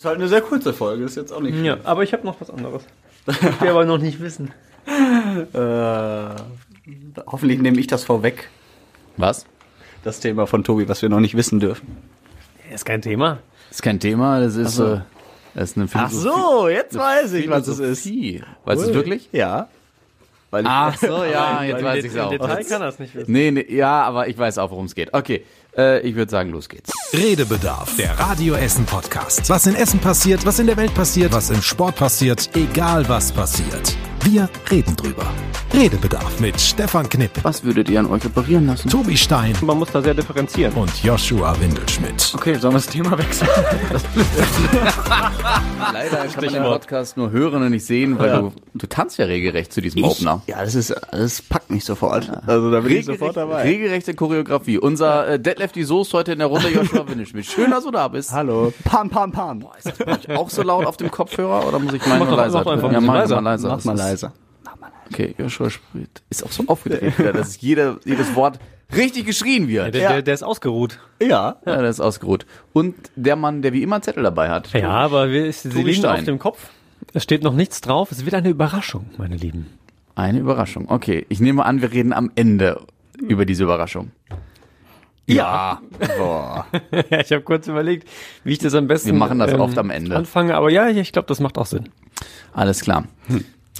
Ist halt eine sehr kurze Folge, ist jetzt auch nicht Ja, aber ich habe noch was anderes. Das dürft ihr aber noch nicht wissen. Äh, hoffentlich nehme ich das vorweg, Was? das Thema von Tobi, was wir noch nicht wissen dürfen. Ist kein Thema. Das ist kein Thema, das ist, so. äh, das ist eine Ach Philosophie. so, jetzt weiß ich, was es ist. Weißt du es wirklich? Ja. Weil ich, Ach so, ja, jetzt weiß ich es Im auch. Detail kann er es nicht wissen. Nee, nee, ja, aber ich weiß auch, worum es geht. Okay, äh, ich würde sagen, los geht's. Redebedarf, der Radio Essen Podcast. Was in Essen passiert, was in der Welt passiert, was im Sport passiert, egal was passiert. Wir reden drüber. Redebedarf mit Stefan Knipp, Was würdet ihr an euch operieren lassen? Tobi Stein Man muss da sehr differenzieren. und Joshua Windelschmidt. okay, sollen wir das Thema wechseln? Leider kann man den Podcast nur hören und nicht sehen, weil du, du tanzt ja regelrecht zu diesem Opener. Ja, das ist, das packt mich sofort. Also da bin ich sofort dabei. regelrechte Choreografie. Unser äh, Detlef die Soße heute in der Runde, Joshua Windelschmidt. Schön, dass du da bist. Hallo. Pam, pam, pam. Ist das auch so laut auf dem Kopfhörer oder muss ich meinen Mach leiser mach Ja, mach leiser. mal leiser. Mach mal leiser. Okay, Joshua spricht. Ist auch so aufgedreht wieder, dass jeder, jedes Wort richtig geschrien wird. Der, der, der ist ausgeruht. Ja. Ja, der ist ausgeruht. Und der Mann, der wie immer Zettel dabei hat. Ja, aber wir, sie Tobi liegen Stein. auf dem Kopf. Es steht noch nichts drauf. Es wird eine Überraschung, meine Lieben. Eine Überraschung. Okay, ich nehme an, wir reden am Ende über diese Überraschung. Ja. Boah. ja, ich habe kurz überlegt, wie ich das am besten Wir machen das oft am Ende. anfange. Aber ja, ich glaube, das macht auch Sinn. Alles klar.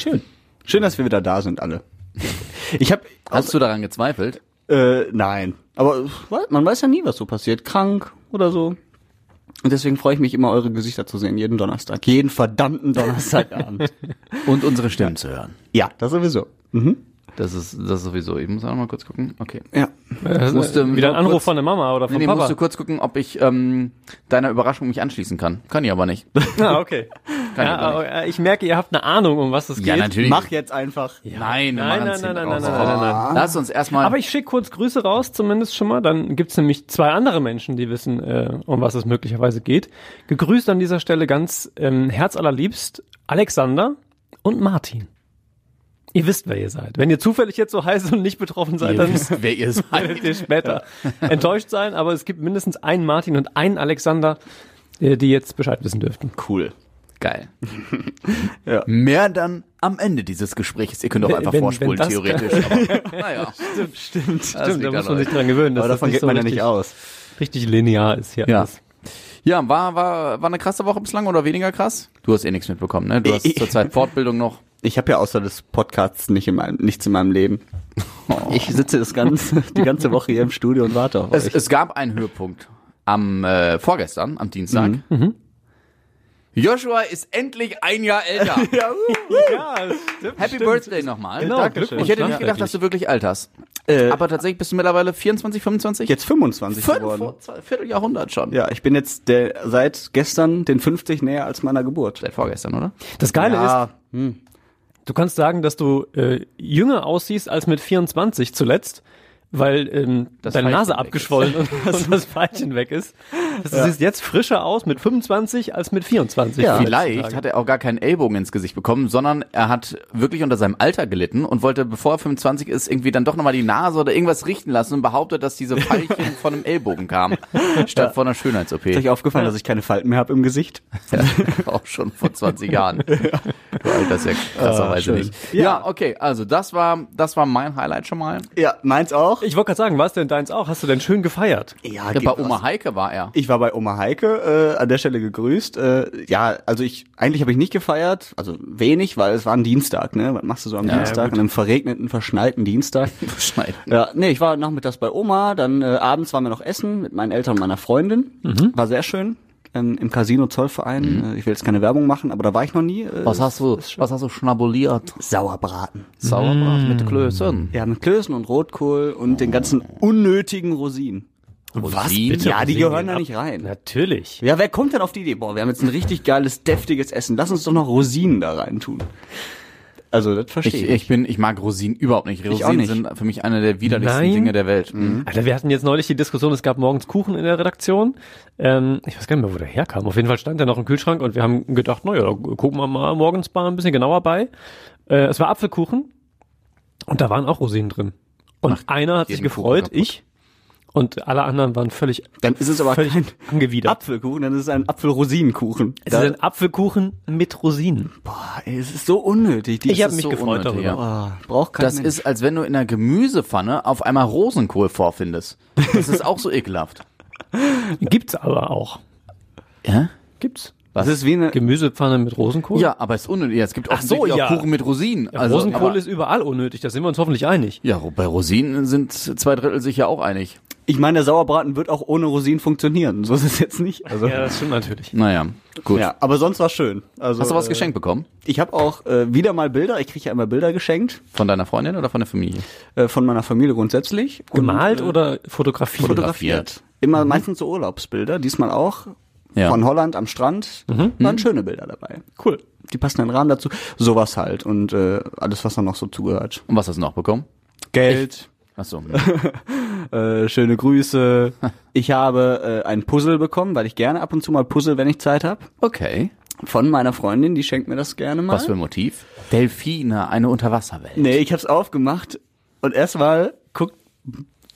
Schön. Schön, dass wir wieder da sind, alle. Ich habe Hast du daran gezweifelt? Äh, nein. Aber man weiß ja nie, was so passiert. Krank oder so. Und deswegen freue ich mich immer, eure Gesichter zu sehen, jeden Donnerstag. Jeden verdammten Donnerstagabend. Und unsere Stimmen zu hören. ja, das sowieso. Mhm. Das ist, das ist sowieso. Ich muss auch noch mal kurz gucken. Okay. Ja. Äh, musste wieder ein Anruf kurz- von der Mama oder vom Nee, nee, Papa. musst du kurz gucken, ob ich ähm, deiner Überraschung mich anschließen kann. Kann ich aber nicht. ah, okay. Kann ja, ich aber aber, äh, ich merke, ihr habt eine Ahnung, um was es geht. Ja, natürlich. Mach jetzt einfach. Nein, wir Nein, nein, nein, nein, raus. nein, nein, nein, nein. Lass uns erstmal. Aber ich schicke kurz Grüße raus, zumindest schon mal. Dann gibt's nämlich zwei andere Menschen, die wissen, äh, um was es möglicherweise geht. Gegrüßt an dieser Stelle ganz ähm, herzallerliebst Alexander und Martin. Ihr wisst, wer ihr seid. Wenn ihr zufällig jetzt so heiß und nicht betroffen seid, ihr dann wisst, wer ihr seid. werdet ihr später enttäuscht sein. Aber es gibt mindestens einen Martin und einen Alexander, äh, die jetzt Bescheid wissen dürften. Cool. Geil. Ja. Mehr dann am Ende dieses Gesprächs. Ihr könnt auch einfach wenn- vorspulen, wenn theoretisch. Aber, naja. Stimmt. Stimmt. Stimmt, liegt da muss man euch. sich dran gewöhnen. dass Aber das davon geht so man ja richtig, nicht aus. richtig linear ist hier Ja. alles. Ja, war, war, war eine krasse Woche bislang oder weniger krass? Du hast eh nichts mitbekommen, ne? Du hast Ich- zurzeit Fortbildung noch. Ich habe ja außer des Podcasts nicht in meinem, nichts in meinem Leben. Ich sitze das ganze, die ganze Woche hier im Studio und warte auf Es, euch. es gab einen Höhepunkt am äh, vorgestern, am Dienstag. Mhm. Joshua ist endlich ein Jahr älter. Ja, stimmt. Happy Birthday nochmal. Genau, Ich hätte nicht gedacht, dass du wirklich alt hast. Äh, Aber tatsächlich bist du mittlerweile 24, 25? jetzt 25 Fünf, geworden. Vierteljahrhundert schon. Ja, ich bin jetzt der, seit gestern den 50 näher als meiner Geburt. Seit vorgestern, oder? Das Geile ist, ja, hm. Du kannst sagen, dass du äh, jünger aussiehst als mit 24 zuletzt, weil ähm, Das deine Nase abgeschwollen und, und das Pfeilchen weg ist. Das du siehst jetzt frischer aus mit 25 als mit 24. Ja. Vielleicht hat er auch gar keinen Ellbogen ins Gesicht bekommen, sondern er hat wirklich unter seinem Alter gelitten und wollte, bevor er 25 ist, irgendwie dann doch nochmal die Nase oder irgendwas richten lassen und behauptet, dass diese Pfeilchen von einem Ellbogen kamen, statt von einer Schönheits-OP. Ist euch aufgefallen, dass ich keine Falten mehr habe im Gesicht? Ja, auch schon vor 20 Jahren. Du alterst ja krasserweise schön. nicht. Ja. Ja. okay, also das war, das war mein Highlight schon mal. Ja, meins auch. Ich wollte gerade sagen, war es denn deins auch? Hast du denn schön gefeiert? Ja, Ja, bei was. Oma Heike war er. Ich war bei Oma Heike, äh, an der Stelle gegrüßt. Äh, ja, also ich, eigentlich habe ich nicht gefeiert, also wenig, weil es war ein Dienstag, ne? Was machst du so am Ja, Dienstag? gut. An einem verregneten, verschneiten Dienstag. Schneiden. Ja, nee, ich war nachmittags bei Oma, dann äh, abends waren wir noch essen mit meinen Eltern und meiner Freundin. War sehr schön. Ähm, Im Casino Zollverein. Äh, ich will jetzt keine Werbung machen, aber da war ich noch nie. Äh, Was hast du, was hast du schnabuliert? Sauerbraten. Sauerbraten mit Klößen. Ja, mit Klößen und Rotkohl und den ganzen unnötigen Rosinen. Was? bitte? Ja, die Rosinen gehören da nicht rein. Natürlich. Ja, wer kommt denn auf die Idee? Boah, wir haben jetzt ein richtig geiles, deftiges Essen. Lass uns doch noch Rosinen da rein tun. Also, das verstehe Ich, ich. ich bin, ich mag Rosinen überhaupt nicht. Rosinen auch nicht. sind für mich eine der widerlichsten Nein. Dinge der Welt. Alter, wir hatten jetzt neulich die Diskussion, es gab morgens Kuchen in der Redaktion. Ähm, ich weiß gar nicht mehr, wo der herkam. Auf jeden Fall stand der noch im Kühlschrank und wir haben gedacht, naja, da gucken wir mal morgens mal ein bisschen genauer bei. Äh, es war Apfelkuchen und da waren auch Rosinen drin. Und einer hat sich gefreut, ich. Und alle anderen waren völlig, Dann ist es aber völlig kein angewidert. Apfelkuchen, dann ist es ein Apfelrosinenkuchen. Es ist ein Apfelkuchen mit Rosinen. boah, ey, es ist so unnötig. Die Ich habe mich so gefreut unnötig, darüber. ja. Oh, braucht kein Das Mensch. ist, als wenn du in einer Gemüsepfanne auf einmal Rosenkohl vorfindest. Das ist auch so ekelhaft. Gibt's aber auch. Ja? Gibt's. das ist wie eine Gemüsepfanne mit Rosenkohl? Ja, aber es ist unnötig. Es gibt Ach so, ja. auch Kuchen mit Rosinen. Ja, also, Rosenkohl aber- ist überall unnötig, da sind wir uns hoffentlich einig. Ja, bei Rosinen sind zwei Drittel sich ja auch einig. Ich meine, der Sauerbraten wird auch ohne Rosinen funktionieren. So ist es jetzt nicht. Also, Ja, das stimmt natürlich. Naja, gut. ja, aber sonst war schön. Also, Hast du was äh, geschenkt bekommen? Ich habe auch äh, wieder mal Bilder. Ich kriege ja immer Bilder geschenkt Von deiner Freundin oder von der Familie? äh, von meiner Familie grundsätzlich. Und, Gemalt äh, oder fotografiert? fotografiert. Immer meistens so Urlaubsbilder. Diesmal auch Ja. von Holland am Strand. Waren schöne Bilder dabei. Cool. Die passen in den Rahmen dazu. Sowas halt und äh, alles, was da noch so zugehört. Und was hast du noch bekommen? Geld. Achso. Äh, schöne Grüße. Ich habe äh, ein Puzzle bekommen, weil ich gerne ab und zu mal puzzle, wenn ich Zeit habe. Okay. Von meiner Freundin, die schenkt mir das gerne mal. Was für ein Motiv? Delfine, eine Unterwasserwelt. Nee, ich hab's aufgemacht und erstmal guckt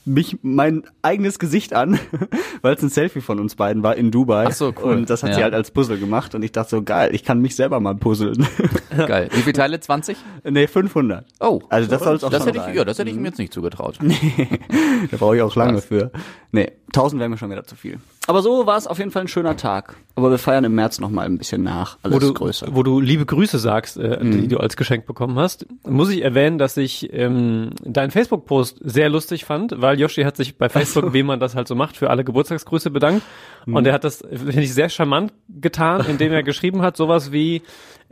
mich mein eigenes Gesicht an, weil es ein Selfie von uns beiden war in Dubai. Ach so, cool. Und das hat Ja. sie halt als Puzzle gemacht und ich dachte so, geil, ich kann mich selber mal puzzeln. Geil. Wie viele Teile? 20? nee, 500. Oh. Also das soll es auch das schon hätte ich, ja, das hätte ich mir jetzt nicht zugetraut. Da brauche ich auch lange Krass. für. Nee, 1000 wäre mir schon wieder zu viel. Aber so war es auf jeden Fall ein schöner Tag. Aber wir feiern im März noch mal ein bisschen nach. Alles wo du, größer. wo du liebe Grüße sagst, äh, die du als Geschenk bekommen hast, muss ich erwähnen, dass ich ähm, deinen Facebook-Post sehr lustig fand, weil Yoshi hat sich bei Facebook, wie man das halt so macht, für alle Geburtstagsgrüße bedankt. Und er hat das, finde ich, sehr charmant getan, indem er geschrieben hat, sowas wie,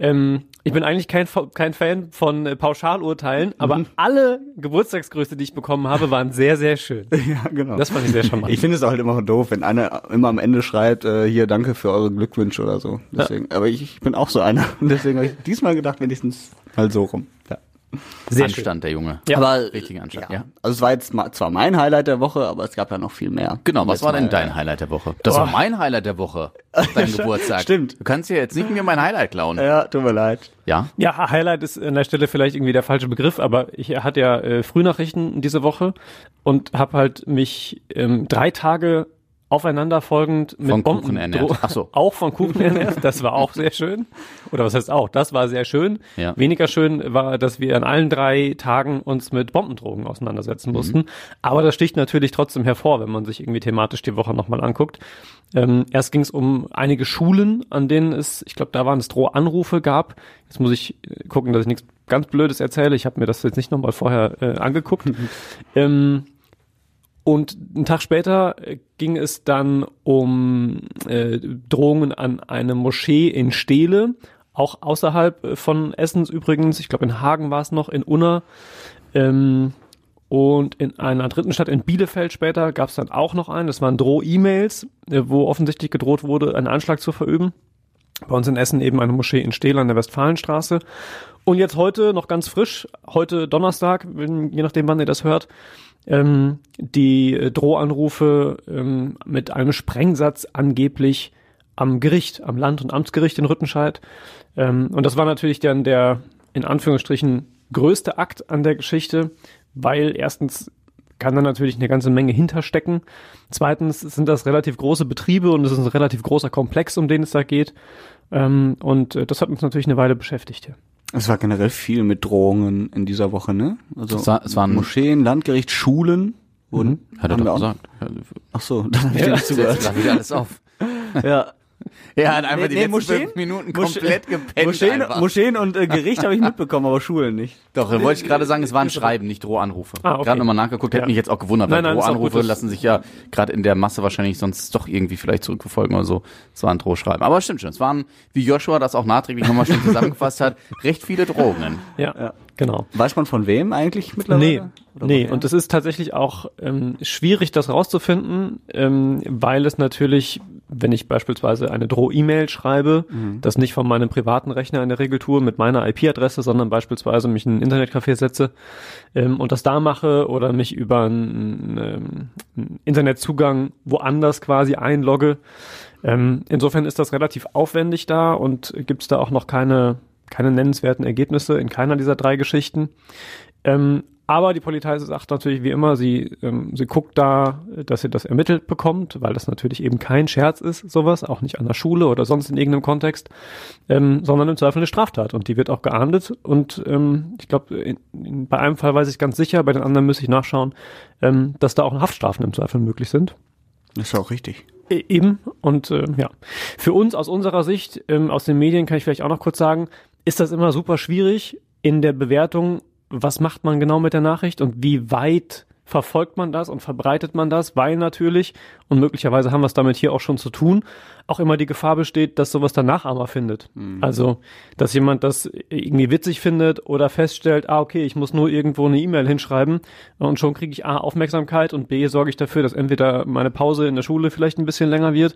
ähm, ich bin eigentlich kein, kein Fan von äh, Pauschalurteilen, aber alle Geburtstagsgrüße, die ich bekommen habe, waren sehr, sehr schön. ja, genau. Das fand ich sehr charmant. ich finde es auch halt immer doof, wenn einer immer am Ende schreibt, äh, hier danke für eure Glückwünsche oder so. Deswegen, aber ich, ich bin auch so einer. Und deswegen habe ich diesmal gedacht, wenigstens mal so rum. Ja. Sehr schön. Anstand, der Junge. Ja. Aber Richtiger Anstand, ja. ja. Also es war jetzt ma- zwar mein Highlight der Woche, aber es gab ja noch viel mehr. Genau, was war denn mal, dein Highlight der Woche? Das war mein Highlight der Woche. Dein Geburtstag. Stimmt. Du kannst ja jetzt nicht mir mein Highlight klauen. Ja, tut mir leid. Ja? Ja, Highlight ist an der Stelle vielleicht irgendwie der falsche Begriff, aber ich hatte ja äh, Frühnachrichten diese Woche und habe halt mich ähm, drei Tage aufeinanderfolgend mit Von Bomben Kuchen ernährt. Ach so. auch von Kuchen ernährt. Das war auch sehr schön. Oder was heißt auch? Das war sehr schön. Ja. Weniger schön war, dass wir an allen drei Tagen uns mit Bombendrogen auseinandersetzen Mhm. mussten. Aber das sticht natürlich trotzdem hervor, wenn man sich irgendwie thematisch die Woche nochmal anguckt. Ähm, erst ging es um einige Schulen, an denen es, ich glaube, da waren es Drohanrufe gab. Jetzt muss ich äh, gucken, dass ich nichts ganz Blödes erzähle. Ich habe mir das jetzt nicht nochmal vorher äh, angeguckt. ähm, und einen Tag später äh, ging es dann um äh, Drohungen an eine Moschee in Steele, auch außerhalb äh, von Essens übrigens. Ich glaube, in Hagen war es noch, in Unna. Ähm, und in einer dritten Stadt, in Bielefeld später, gab es dann auch noch einen. Das waren Droh-E-Mails, äh, wo offensichtlich gedroht wurde, einen Anschlag zu verüben. Bei uns in Essen eben eine Moschee in Steele an der Westfalenstraße. Und jetzt heute noch ganz frisch, heute Donnerstag, wenn, je nachdem wann ihr das hört, ähm, die äh, Drohanrufe ähm, mit einem Sprengsatz angeblich am Gericht, am Land- und Amtsgericht in Rüttenscheid. Ähm, und das war natürlich dann der, in Anführungsstrichen, größte Akt an der Geschichte, weil erstens kann da natürlich eine ganze Menge hinterstecken. Zweitens sind das relativ große Betriebe und es ist ein relativ großer Komplex, um den es da geht. Ähm, und äh, das hat uns natürlich eine Weile beschäftigt. Ja. Es war generell viel mit Drohungen in dieser Woche, ne? Also Es war- es waren- Moscheen, Landgericht, Schulen. Wurden, Hat er doch gesagt. Ach so, dann habe ich dir nicht zugehört. lass wieder alles auf. Ja. Er hat einfach Nee, die nee, letzten Moscheen? fünf Minuten komplett gepennt Moscheen. Moscheen und äh, Gericht habe ich mitbekommen, aber Schulen nicht. Doch, dann wollte ich gerade sagen, es waren Schreiben, nicht Drohanrufe. Ah, okay. Gerade nochmal nachgeguckt, hätte Ja. mich jetzt auch gewundert, weil Nein, nein, Drohanrufe gut, lassen sich ja gerade in der Masse wahrscheinlich sonst doch irgendwie vielleicht zurückverfolgen oder so. Es waren Drohschreiben. Aber stimmt schon, es waren, wie Joshua das auch nachträglich nochmal schön zusammengefasst hat, recht viele Drohungen. Ja, Ja. genau. Weiß man von wem eigentlich mittlerweile? Nee, Oder nee, und es ist tatsächlich auch ähm, schwierig, das rauszufinden, ähm, weil es natürlich, wenn ich beispielsweise eine Droh-E-Mail schreibe, das nicht von meinem privaten Rechner in der Regel tue mit meiner IP-Adresse, sondern beispielsweise mich in ein Internetcafé setze ähm, und das da mache oder mich über einen, ähm, einen Internetzugang woanders quasi einlogge. Ähm, insofern ist das relativ aufwendig da und gibt es da auch noch keine, keine nennenswerten Ergebnisse in keiner dieser drei Geschichten. Ähm, aber die Polizei sagt natürlich wie immer, sie, ähm, sie guckt da, dass sie das ermittelt bekommt, weil das natürlich eben kein Scherz ist, sowas, auch nicht an der Schule oder sonst in irgendeinem Kontext, ähm, sondern im Zweifel eine Straftat. Und die wird auch geahndet. Und ähm, ich glaube, bei einem Fall weiß ich ganz sicher, bei den anderen müsste ich nachschauen, ähm, dass da auch Haftstrafen im Zweifel möglich sind. Das ist auch richtig. E- Eben. Und äh, ja, für uns aus unserer Sicht, ähm, aus den Medien kann ich vielleicht auch noch kurz sagen, ist das immer super schwierig in der Bewertung, was macht man genau mit der Nachricht und wie weit verfolgt man das und verbreitet man das, weil natürlich, und möglicherweise haben wir es damit hier auch schon zu tun, auch immer die Gefahr besteht, dass sowas der Nachahmer findet. Also, dass jemand das irgendwie witzig findet oder feststellt, ah, okay, ich muss nur irgendwo eine E-Mail hinschreiben und schon kriege ich A, Aufmerksamkeit und B, sorge ich dafür, dass entweder meine Pause in der Schule vielleicht ein bisschen länger wird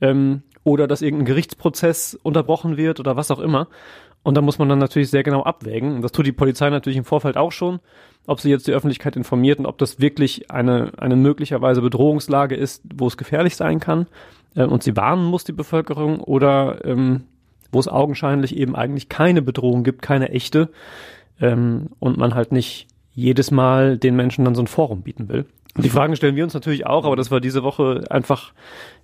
ähm, oder dass irgendein Gerichtsprozess unterbrochen wird oder was auch immer. Und da muss man dann natürlich sehr genau abwägen. Und das tut die Polizei natürlich im Vorfeld auch schon, ob sie jetzt die Öffentlichkeit informiert und ob das wirklich eine, eine möglicherweise Bedrohungslage ist, wo es gefährlich sein kann äh, und sie warnen muss, die Bevölkerung, oder ähm, wo es augenscheinlich eben eigentlich keine Bedrohung gibt, keine echte, ähm, und man halt nicht jedes Mal den Menschen dann so ein Forum bieten will. Und die Fragen stellen wir uns natürlich auch, aber das war diese Woche einfach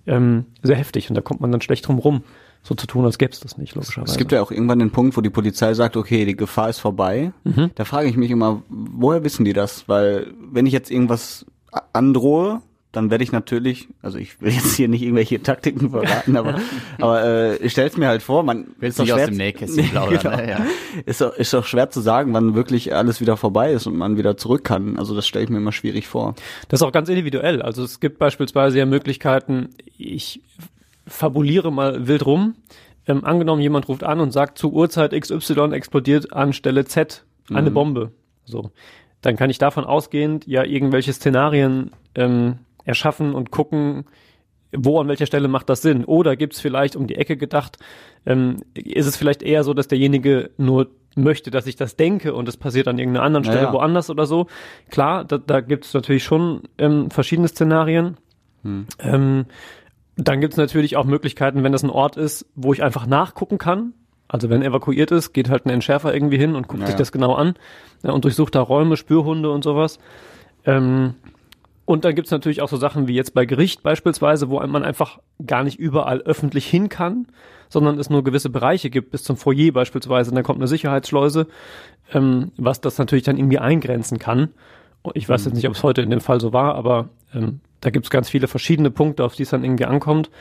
ähm, sehr heftig und da kommt man dann schlecht drum rum, so zu tun, als gäbe es das nicht, logischerweise. Es gibt ja auch irgendwann den Punkt, wo die Polizei sagt, okay, die Gefahr ist vorbei. Da frage ich mich immer, woher wissen die das? Weil wenn ich jetzt irgendwas androhe, dann werde ich natürlich, also ich will jetzt hier nicht irgendwelche Taktiken verraten, aber, aber äh, ich stelle es mir halt vor, man Willst nicht aus schwer dem zu- Nähkästchen plaudern, genau. ne? Ja. ist, doch, ist doch schwer zu sagen, wann wirklich alles wieder vorbei ist und man wieder zurück kann. Also das stelle ich mir immer schwierig vor. Das ist auch ganz individuell. Also es gibt beispielsweise ja Möglichkeiten, ich fabuliere mal wild rum. Ähm, angenommen, jemand ruft an und sagt, zu Uhrzeit XY explodiert an Stelle Z eine Bombe. So. Dann kann ich davon ausgehend ja irgendwelche Szenarien ähm, erschaffen und gucken, wo an welcher Stelle macht das Sinn? Oder gibt es vielleicht um die Ecke gedacht, ähm, ist es vielleicht eher so, dass derjenige nur möchte, dass ich das denke und es passiert an irgendeiner anderen Stelle Ja, ja. woanders oder so. Klar, da, da gibt es natürlich schon ähm, verschiedene Szenarien. Ähm, dann gibt es natürlich auch Möglichkeiten, wenn das ein Ort ist, wo ich einfach nachgucken kann. Also wenn evakuiert ist, geht halt ein Entschärfer irgendwie hin und guckt Ja, sich das genau an ja, und durchsucht da Räume, Spürhunde und sowas. Ähm, und dann gibt's natürlich auch so Sachen wie jetzt bei Gericht beispielsweise, wo man einfach gar nicht überall öffentlich hin kann, sondern es nur gewisse Bereiche gibt, bis zum Foyer beispielsweise. Und dann kommt eine Sicherheitsschleuse, ähm, was das natürlich dann irgendwie eingrenzen kann. Ich weiß jetzt nicht, ob es heute in dem Fall so war, aber ähm, da gibt's ganz viele verschiedene Punkte, auf die es dann irgendwie ankommt.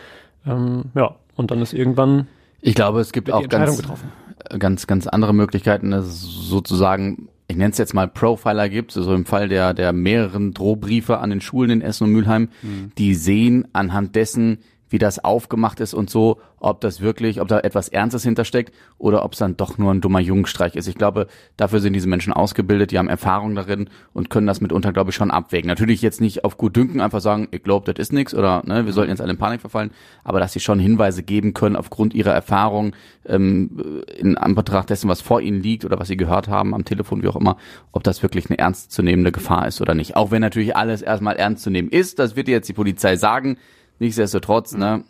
Ähm, ja, und dann ist irgendwann Ich glaube, es gibt auch ganz, getroffen. ganz, ganz andere Möglichkeiten, dass es sozusagen, ich nenne es jetzt mal Profiler gibt, also im Fall der, der mehreren Drohbriefe an den Schulen in Essen und Mülheim, die sehen anhand dessen, wie das aufgemacht ist und so, ob das wirklich, ob da etwas Ernstes hintersteckt oder ob es dann doch nur ein dummer Jungenstreich ist. Ich glaube, dafür sind diese Menschen ausgebildet, die haben Erfahrung darin und können das mitunter, glaube ich, schon abwägen. Natürlich jetzt nicht auf gut Dünken einfach sagen, ich glaube, das ist nichts oder ne, wir sollten jetzt alle in Panik verfallen, aber dass sie schon Hinweise geben können aufgrund ihrer Erfahrung ähm, in Anbetracht dessen, was vor ihnen liegt oder was sie gehört haben am Telefon, wie auch immer, ob das wirklich eine ernstzunehmende Gefahr ist oder nicht. Auch wenn natürlich alles erstmal ernst zu nehmen ist, das wird dir jetzt die Polizei sagen. Nichtsdestotrotz, ne,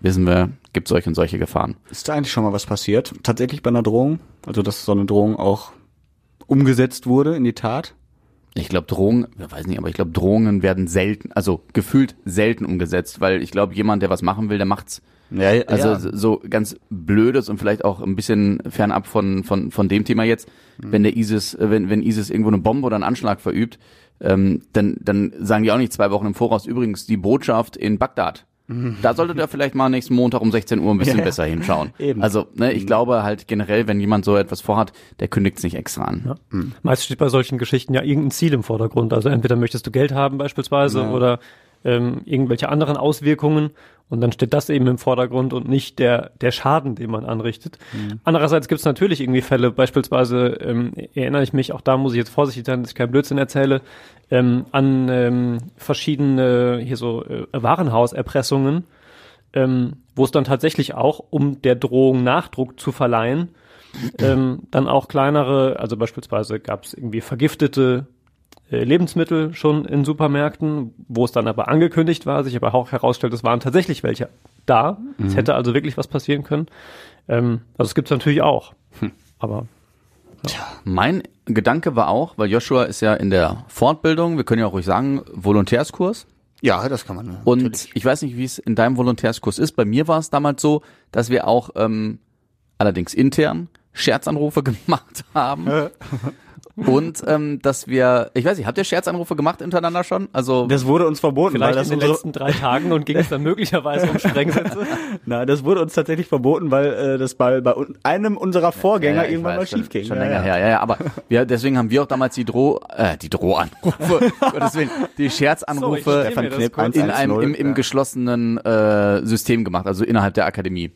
wissen wir, gibt solche und solche Gefahren. Ist da eigentlich schon mal was passiert? Tatsächlich bei einer Drohung? Also dass so eine Drohung auch umgesetzt wurde in die Tat? Ich glaube, Drohungen, weiß nicht, aber ich glaube, Drohungen werden selten, also gefühlt selten umgesetzt, weil ich glaube, jemand, der was machen will, der macht's. Ja, Also ja. so ganz blödes und vielleicht auch ein bisschen fernab von von von dem Thema jetzt, wenn der ISIS, wenn wenn ISIS irgendwo eine Bombe oder einen Anschlag verübt, ähm, dann dann sagen die auch nicht zwei Wochen im Voraus. Übrigens die Botschaft in Bagdad. Da solltet ihr vielleicht mal nächsten Montag um 16 Uhr ein bisschen Ja, besser hinschauen. Eben. Also ne, ich glaube halt generell, wenn jemand so etwas vorhat, der kündigt's nicht extra an. Ja. Meist steht bei solchen Geschichten ja irgendein Ziel im Vordergrund. Also entweder möchtest du Geld haben beispielsweise Ja. oder ähm, irgendwelche anderen Auswirkungen. Und dann steht das eben im Vordergrund und nicht der, der Schaden, den man anrichtet. Andererseits gibt es natürlich irgendwie Fälle, beispielsweise ähm, erinnere ich mich, auch da muss ich jetzt vorsichtig sein, dass ich keinen Blödsinn erzähle, ähm, an ähm, verschiedene hier so äh, Warenhauserpressungen, ähm, wo es dann tatsächlich auch, um der Drohung Nachdruck zu verleihen, ähm, dann auch kleinere, also beispielsweise gab es irgendwie vergiftete Lebensmittel schon in Supermärkten, wo es dann aber angekündigt war, sich aber auch herausstellt, es waren tatsächlich welche da. Es hätte also wirklich was passieren können. Ähm, also es gibt es natürlich auch. Aber Mein Gedanke war auch, weil Joshua ist ja in der Fortbildung, wir können ja auch ruhig sagen, Volontärskurs. Ja, das kann man. Und natürlich. ich weiß nicht, wie es in deinem Volontärskurs ist. Bei mir war es damals so, dass wir auch ähm, allerdings intern Scherzanrufe gemacht haben. Und ähm, dass wir, ich weiß nicht, habt ihr Scherzanrufe gemacht untereinander schon? Also das wurde uns verboten, Vielleicht weil das in den letzten drei Tagen und ging es dann möglicherweise um Sprengsätze. Nein, das wurde uns tatsächlich verboten, weil äh, das bei, bei einem unserer Vorgänger Ja, ich irgendwann weiß, mal schon, schief ging. Schon ja, länger ja. her, ja, ja. Aber wir, deswegen haben wir auch damals die Droh, äh, die Drohanrufe, Willen, die Scherzanrufe So, in einem im, im ja. geschlossenen äh, System gemacht, also innerhalb der Akademie,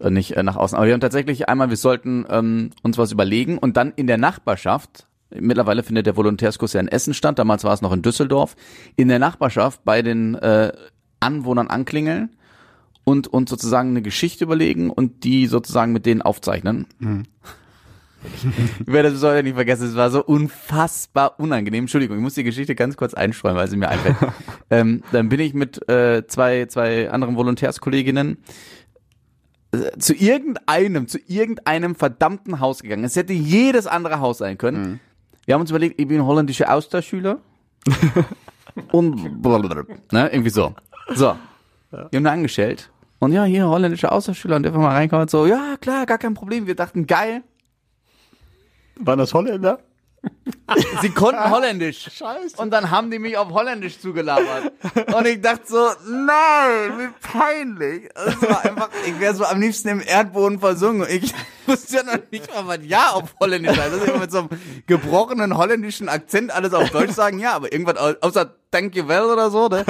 äh, nicht äh, nach außen. Aber wir haben tatsächlich einmal, wir sollten ähm, uns was überlegen und dann in der Nachbarschaft. Mittlerweile findet der Volontärskurs ja in Essen statt, damals war es noch in Düsseldorf. In der Nachbarschaft bei den äh, Anwohnern anklingeln und und sozusagen eine Geschichte überlegen und die sozusagen mit denen aufzeichnen. Ich werde das heute nicht vergessen, es war so unfassbar unangenehm. Entschuldigung, ich muss die Geschichte ganz kurz einstreuen, weil sie mir einfällt. ähm, dann bin ich mit äh, zwei, zwei anderen Volontärskolleginnen äh, zu irgendeinem, zu irgendeinem verdammten Haus gegangen. Es hätte jedes andere Haus sein können. Wir haben uns überlegt, ich bin holländischer Austauschschüler. und blablabla, ne, irgendwie so. So. Wir haben da angestellt. Und ja, hier holländische Austauschschüler und dürfen mal reinkommen und so, ja, klar, gar kein Problem. Wir dachten, geil. Waren das Holländer? Sie konnten Holländisch. Scheiße. Und dann haben die mich auf Holländisch zugelabert. Und ich dachte so, nein, wie peinlich. Es war einfach, ich wäre so am liebsten im Erdboden versungen. Ich wusste ja noch nicht mal, was ja auf Holländisch heißt. Also mit so einem gebrochenen holländischen Akzent alles auf Deutsch sagen, ja, aber irgendwas au- außer Thank you well oder so, ne?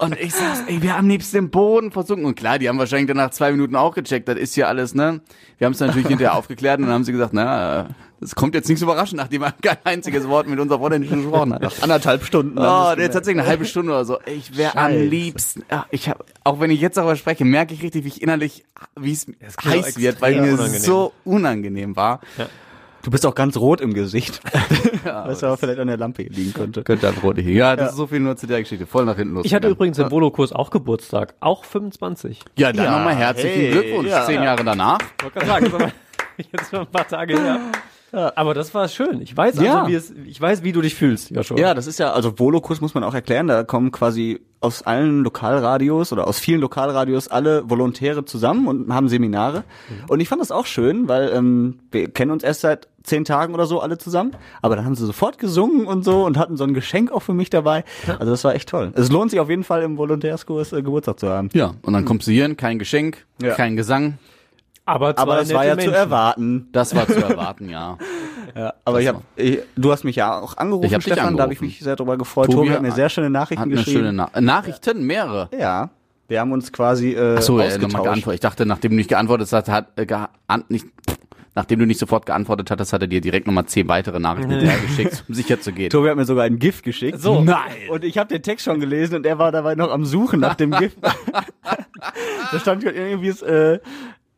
Und ich saß, ey, wir haben am liebsten im Boden versunken. Und klar, die haben wahrscheinlich dann nach zwei Minuten auch gecheckt, das ist hier alles, ne? Wir haben es natürlich hinterher aufgeklärt und dann haben sie gesagt, na, das kommt jetzt nicht so überraschend, nachdem er kein einziges Wort mit unserem Holländischen gesprochen hat. Anderthalb Stunden. Oh, der weg. tatsächlich eine halbe Stunde oder so. Ich wäre am liebsten. Ja, ich habe, auch wenn ich jetzt darüber spreche, merke ich richtig, wie ich innerlich, wie es klingt heiß wird, weil mir unangenehm. so unangenehm war. Du bist auch ganz rot im Gesicht. Was aber vielleicht an der Lampe liegen könnte. Könnte ein Brot hier. Ja, das ist so viel nur zu der Geschichte. Voll nach hinten los. Ich hatte übrigens im Volokurs auch Geburtstag, auch 25. Ja, dann Ja, nochmal herzlichen hey, Glückwunsch. ja. Zehn Jahre danach. Wollte gerade sagen, jetzt schon ein paar Tage her. Aber das war schön. Ich weiß also, Ja. wie es, ich weiß, wie du dich fühlst, Joshua. Ja, das ist ja, also Volokus muss man auch erklären, da kommen quasi aus allen Lokalradios oder aus vielen Lokalradios alle Volontäre zusammen und haben Seminare. Und ich fand das auch schön, weil ähm, wir kennen uns erst seit zehn Tagen oder so alle zusammen, aber dann haben sie sofort gesungen und so und hatten so ein Geschenk auch für mich dabei. Also das war echt toll. Es lohnt sich auf jeden Fall im Volontärskurs äh, Geburtstag zu haben. Ja, und dann kommst du hier hin, kein Geschenk, Ja. kein Gesang. Aber, zwei Aber das war ja Menschen. zu erwarten. Das war zu erwarten, ja. Ja, aber ich hab, ich, du hast mich ja auch angerufen, Ich hab dich Stefan, da habe ich angerufen. mich sehr drüber gefreut. Tobi Tobi, hat mir sehr schöne Nachrichten Hat eine geschrieben. schöne Na Nachrichten, mehrere. Ja, wir haben uns quasi äh, Ach so, ja, ausgetauscht. nochmal geantwortet. Ich dachte, nachdem du nicht geantwortet hast, hat, äh, an, nicht, nachdem du nicht sofort geantwortet hattest, hat er dir direkt nochmal zehn weitere Nachrichten geschickt, um sicher zu gehen. Tobi hat mir sogar ein GIF geschickt. So. Nein. Und ich habe den Text schon gelesen und er war dabei noch am Suchen nach dem GIF. da stand irgendwie äh,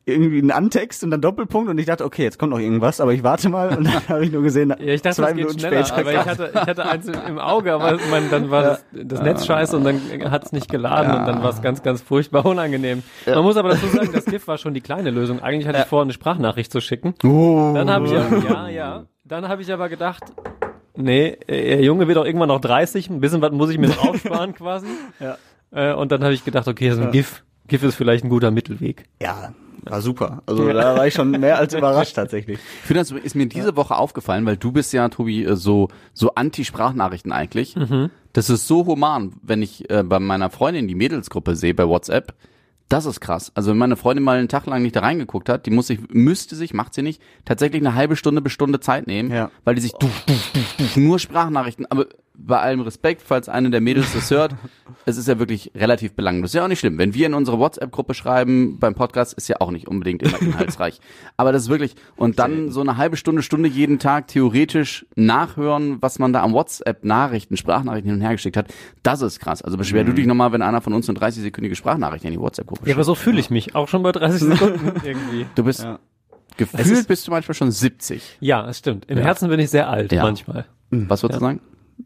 irgendwie ein Antext und dann Doppelpunkt und ich dachte, okay, jetzt kommt noch irgendwas, aber ich warte mal und dann habe ich nur gesehen, Ja, ich dachte, zwei das geht Minuten schneller, später. aber ich hatte, ich hatte eins im Auge, aber man, dann war das, das Netz scheiße und dann hat es nicht geladen und dann war es ganz, ganz furchtbar unangenehm. Man muss aber dazu sagen, das GIF war schon die kleine Lösung. Eigentlich hatte ich vor, eine Sprachnachricht zu schicken. oh. Dann habe ich aber, ja, ja, dann habe ich aber gedacht, nee, äh, der Junge wird auch irgendwann noch 30, ein bisschen was muss ich mir noch aufsparen quasi. Ja. Äh, und dann habe ich gedacht, okay, so ein GIF, GIF ist vielleicht ein guter Mittelweg. ja, war super. Also da war ich schon mehr als überrascht tatsächlich. Ich finde, das ist mir diese Woche aufgefallen, weil du bist ja, Tobi, äh, so, so Anti-Sprachnachrichten eigentlich. Das ist so human, wenn ich äh, bei meiner Freundin die Mädelsgruppe sehe bei WhatsApp. Das ist krass. Also wenn meine Freundin mal einen Tag lang nicht da reingeguckt hat, die muss sich, müsste sich, macht sie nicht, tatsächlich eine halbe Stunde bis Stunde Zeit nehmen, Ja. weil die sich du, nur Sprachnachrichten, aber bei allem Respekt, falls eine der Mädels das hört, es ist ja wirklich relativ belanglos. Ist ja auch nicht schlimm. Wenn wir in unsere WhatsApp-Gruppe schreiben beim Podcast, ist ja auch nicht unbedingt immer inhaltsreich. Aber das ist wirklich, und dann so eine halbe Stunde, Stunde jeden Tag theoretisch nachhören, was man da am WhatsApp-Nachrichten, Sprachnachrichten hin und her geschickt hat, das ist krass. Also beschwer du dich nochmal, wenn einer von uns eine 30-sekündige Sprachnachricht in die WhatsApp-Gruppe Ja, schickt. aber so fühle ich mich, auch schon bei 30 Sekunden irgendwie. Du bist, Ja. gefühlt bist du manchmal schon 70. Ja, es stimmt. Im Herzen bin ich sehr alt, Ja. manchmal. Was würdest du sagen?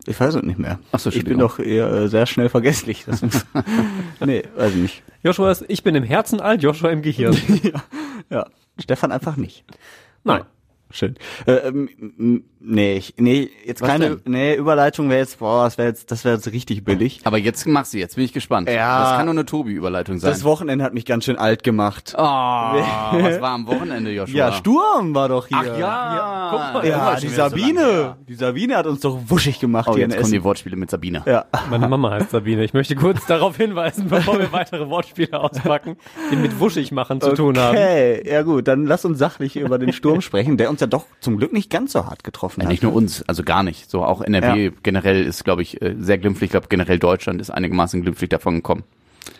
Ich weiß es nicht mehr. Ach so, ich bin doch eher äh, sehr schnell vergesslich. Das nee, weiß ich nicht. Joshua ist, ich bin im Herzen alt, Joshua im Gehirn. Ja, Stefan einfach nicht. Nein. Schön. Äh, ähm, nee, ich, nee, jetzt Was keine, denn? nee, Überleitung wäre jetzt, boah, das wäre jetzt, das wäre jetzt richtig billig. Aber jetzt mach sie, jetzt bin ich gespannt. Ja. Das kann nur eine Tobi-Überleitung sein. Das Wochenende hat mich ganz schön alt gemacht. oh, was war am Wochenende, Joshua? Ja, Sturm war doch hier. Ach ja, guck mal, Ja, schon die so Sabine. her. die Sabine hat uns doch wuschig gemacht Oh, hier jetzt in kommen Essen. die Wortspiele mit Sabine. ja. Meine Mama heißt Sabine. Ich möchte kurz darauf hinweisen, bevor wir weitere Wortspiele auspacken, die mit wuschig machen zu tun haben. Okay, ja gut, dann lass uns sachlich über den Sturm sprechen, der uns ja doch zum Glück nicht ganz so hart getroffen Ja, hat. nicht nur uns, also gar nicht. So auch NRW Ja. generell ist, glaube ich, äh, sehr glimpflich. Ich glaube, generell Deutschland ist einigermaßen glimpflich davon gekommen.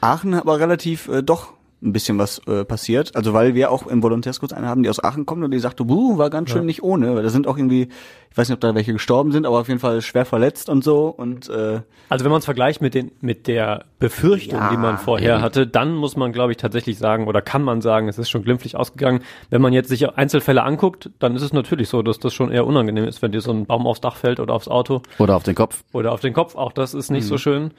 Aachen aber relativ äh, doch ein bisschen was äh, passiert. Also weil wir auch im Volontärskurs eine haben, die aus Aachen kommt und die sagte, buh, war ganz schön nicht ohne. Weil da sind auch irgendwie, ich weiß nicht, ob da welche gestorben sind, aber auf jeden Fall schwer verletzt und so. Und äh, Also wenn man es vergleicht mit den mit der Befürchtung, Ja, die man vorher eben. hatte, dann muss man, glaube ich, tatsächlich sagen oder kann man sagen, es ist schon glimpflich ausgegangen. Wenn man jetzt sich Einzelfälle anguckt, dann ist es natürlich so, dass das schon eher unangenehm ist, wenn dir so ein Baum aufs Dach fällt oder aufs Auto Oder auf den Kopf. oder auf den Kopf. Auch das ist nicht so Mhm.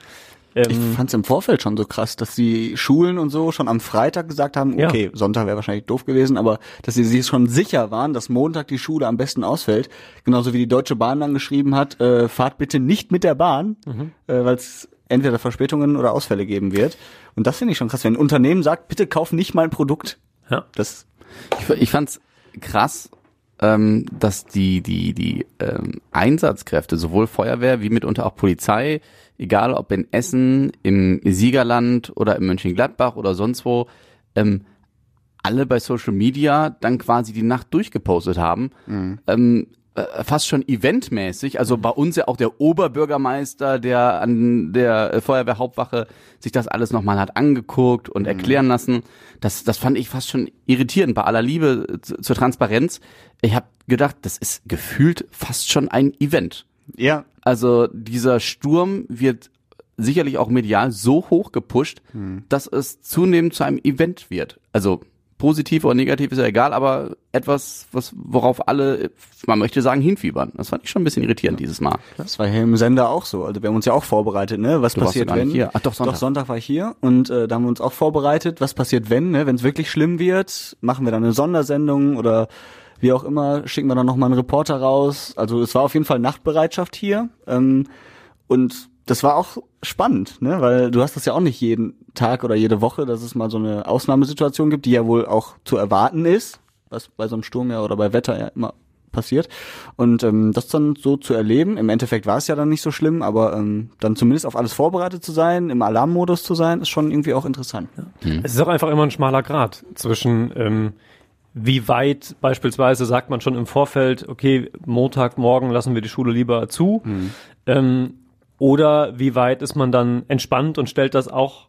Schön. ich Ähm, fand es im Vorfeld schon so krass, dass die Schulen und so schon am Freitag gesagt haben, Ja. okay, Sonntag wäre wahrscheinlich doof gewesen, aber dass sie sich schon sicher waren, dass Montag die Schule am besten ausfällt. Genauso wie die Deutsche Bahn dann geschrieben hat, äh, fahrt bitte nicht mit der Bahn, äh, weil es entweder Verspätungen oder Ausfälle geben wird. Und das finde ich schon krass, wenn ein Unternehmen sagt, bitte kauf nicht mein Produkt. ja. Das Ich, ich fand's krass, ähm, dass die, die, die ähm, Einsatzkräfte, sowohl Feuerwehr wie mitunter auch Polizei, egal ob in Essen, im Siegerland oder in Mönchengladbach oder sonst wo, ähm, alle bei Social Media dann quasi die Nacht durchgepostet haben. Ähm, äh, fast schon eventmäßig, also bei uns ja auch der Oberbürgermeister, der an der äh, Feuerwehrhauptwache sich das alles nochmal hat angeguckt und erklären lassen. Das, das fand ich fast schon irritierend bei aller Liebe äh, zu, zur Transparenz. Ich habe gedacht, das ist gefühlt fast schon ein Event. ja, Also dieser Sturm wird sicherlich auch medial so hoch gepusht, dass es zunehmend zu einem Event wird. Also positiv oder negativ ist ja egal, aber etwas, was worauf alle, man möchte sagen, hinfiebern. Das fand ich schon ein bisschen irritierend dieses Mal. Das war hier im Sender auch so. Also wir haben uns ja auch vorbereitet, ne? Was Du warst passiert, ja gar nicht wenn? hier. Ach, doch, Sonntag. Doch, Sonntag war ich hier und äh, da haben wir uns auch vorbereitet. Was passiert, wenn, ne? Wenn es wirklich schlimm wird, machen wir dann eine Sondersendung oder wie auch immer, schicken wir dann nochmal einen Reporter raus. Also es war auf jeden Fall Nachtbereitschaft hier. Ähm, und das war auch spannend, ne? Weil du hast das ja auch nicht jeden Tag oder jede Woche, dass es mal so eine Ausnahmesituation gibt, die ja wohl auch zu erwarten ist, was bei so einem Sturm ja oder bei Wetter ja immer passiert. Und ähm, das dann so zu erleben, im Endeffekt war es ja dann nicht so schlimm, aber ähm, dann zumindest auf alles vorbereitet zu sein, im Alarmmodus zu sein, ist schon irgendwie auch interessant. Es ist auch einfach immer ein schmaler Grad zwischen ähm, wie weit beispielsweise sagt man schon im Vorfeld, okay, Montagmorgen lassen wir die Schule lieber zu, ähm, oder wie weit ist man dann entspannt und stellt das auch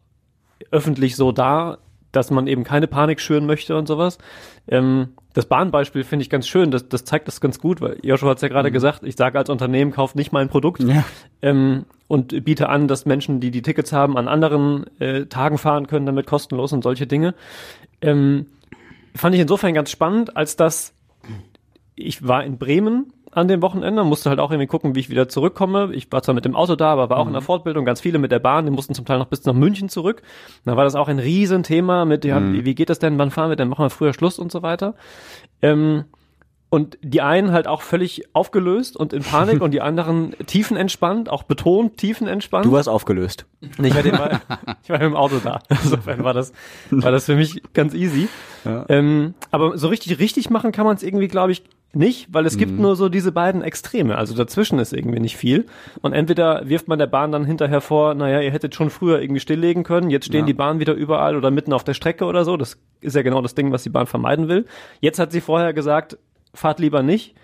öffentlich so dar, dass man eben keine Panik schüren möchte und sowas. Ähm, das Bahnbeispiel finde ich ganz schön, das, das zeigt das ganz gut, weil Joshua hat es ja gerade gesagt, ich sage als Unternehmen, kauft nicht mein Produkt Ja. ähm, und biete an, dass Menschen, die die Tickets haben, an anderen äh, Tagen fahren können, damit kostenlos und solche Dinge. Ähm, fand ich insofern ganz spannend, als dass ich war in Bremen an dem Wochenende, musste halt auch irgendwie gucken, wie ich wieder zurückkomme. Ich war zwar mit dem Auto da, aber war auch in der Fortbildung, ganz viele mit der Bahn, die mussten zum Teil noch bis nach München zurück. Da war das auch ein Riesenthema mit, ja, wie, wie geht das denn, wann fahren wir denn, machen wir früher Schluss und so weiter. Ähm, und die einen halt auch völlig aufgelöst und in Panik und die anderen tiefenentspannt, auch betont tiefenentspannt. Du warst aufgelöst. Ich war, den mal, ich war im Auto da. Insofern war das, war das für mich ganz easy. Ja. Ähm, aber so richtig richtig machen kann man es irgendwie, glaube ich, nicht, weil es gibt nur so diese beiden Extreme. Also dazwischen ist irgendwie nicht viel. Und entweder wirft man der Bahn dann hinterher vor, naja, ihr hättet schon früher irgendwie stilllegen können, jetzt stehen Ja. die Bahnen wieder überall oder mitten auf der Strecke oder so. Das ist ja genau das Ding, was die Bahn vermeiden will. Jetzt hat sie vorher gesagt, fahrt lieber nicht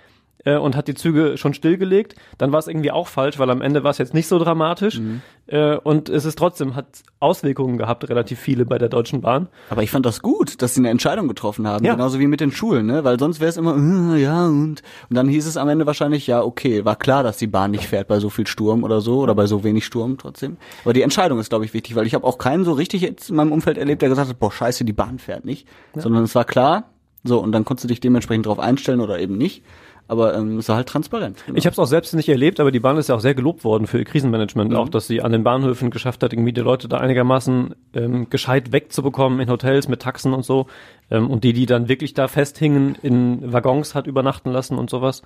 äh, und hat die Züge schon stillgelegt. Dann war es irgendwie auch falsch, weil am Ende war es jetzt nicht so dramatisch. Äh, und es ist trotzdem, hat Auswirkungen gehabt, relativ viele bei der Deutschen Bahn. Aber ich fand das gut, dass sie eine Entscheidung getroffen haben, Ja. genauso wie mit den Schulen, ne? Weil sonst wäre es immer, äh, ja, und und dann hieß es am Ende wahrscheinlich, ja, okay, war klar, dass die Bahn nicht fährt bei so viel Sturm oder so oder bei so wenig Sturm trotzdem. Aber die Entscheidung ist, glaube ich, wichtig, weil ich habe auch keinen so richtig jetzt in meinem Umfeld erlebt, der gesagt hat, boah, scheiße, die Bahn fährt nicht. Sondern es war klar, So, und dann konntest du dich dementsprechend drauf einstellen oder eben nicht. Aber ähm, es war halt transparent. Ich habe es auch selbst nicht erlebt, aber die Bahn ist ja auch sehr gelobt worden für ihr Krisenmanagement, auch dass sie an den Bahnhöfen geschafft hat, irgendwie die Leute da einigermaßen ähm, gescheit wegzubekommen in Hotels mit Taxen und so. Ähm, und die, die dann wirklich da festhingen, in Waggons hat übernachten lassen und sowas.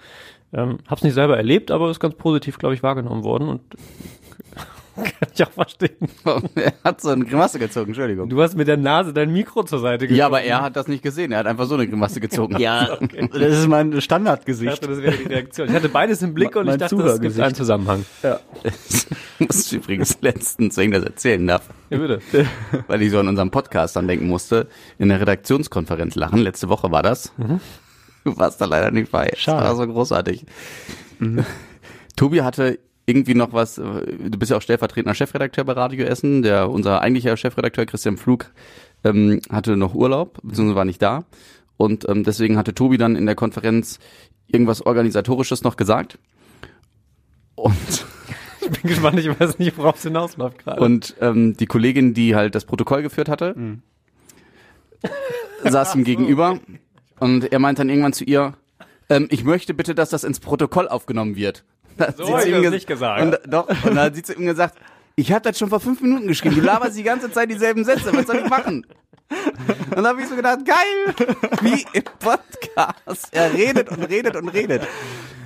Ähm, hab's nicht selber erlebt, aber ist ganz positiv, glaube ich, wahrgenommen worden und kann ich auch verstehen. er hat so eine Grimasse gezogen, Entschuldigung. Du hast mit der Nase dein Mikro zur Seite geschoben. Ja, aber er hat das nicht gesehen. Er hat einfach so eine Grimasse gezogen. Ja, das ist mein Ich Standardgesicht. dachte, das wäre die Reaktion. Ich hatte beides im Blick und Mein ich dachte, das gibt einen Zusammenhang. Ich muss übrigens letztens, wenn ich das erzählen darf, Ja, bitte. weil ich so an unseren Podcast dann denken musste, in der Redaktionskonferenz lachen. Letzte Woche war das. Du warst da leider nicht bei. Schade. Das war so großartig. Tobi hatte irgendwie noch was, äh, du bist ja auch stellvertretender Chefredakteur bei Radio Essen, der unser eigentlicher Chefredakteur Christian Pflug ähm, hatte noch Urlaub, beziehungsweise war nicht da. Und ähm, deswegen hatte Tobi dann in der Konferenz irgendwas Organisatorisches noch gesagt. Und Ich bin gespannt, ich weiß nicht, worauf es hinausläuft gerade. Und ähm, die Kollegin, die halt das Protokoll geführt hatte, saß ihm gegenüber und er meint dann irgendwann zu ihr, ähm, ich möchte bitte, dass das ins Protokoll aufgenommen wird. Da hat So sie ihm nicht gesagt. Und, doch, und dann hat sie zu ihm gesagt, ich habe das schon vor fünf Minuten geschrieben, du laberst die ganze Zeit dieselben Sätze, was soll ich machen? Und dann habe ich so gedacht, geil, wie im Podcast. Er redet und redet und redet.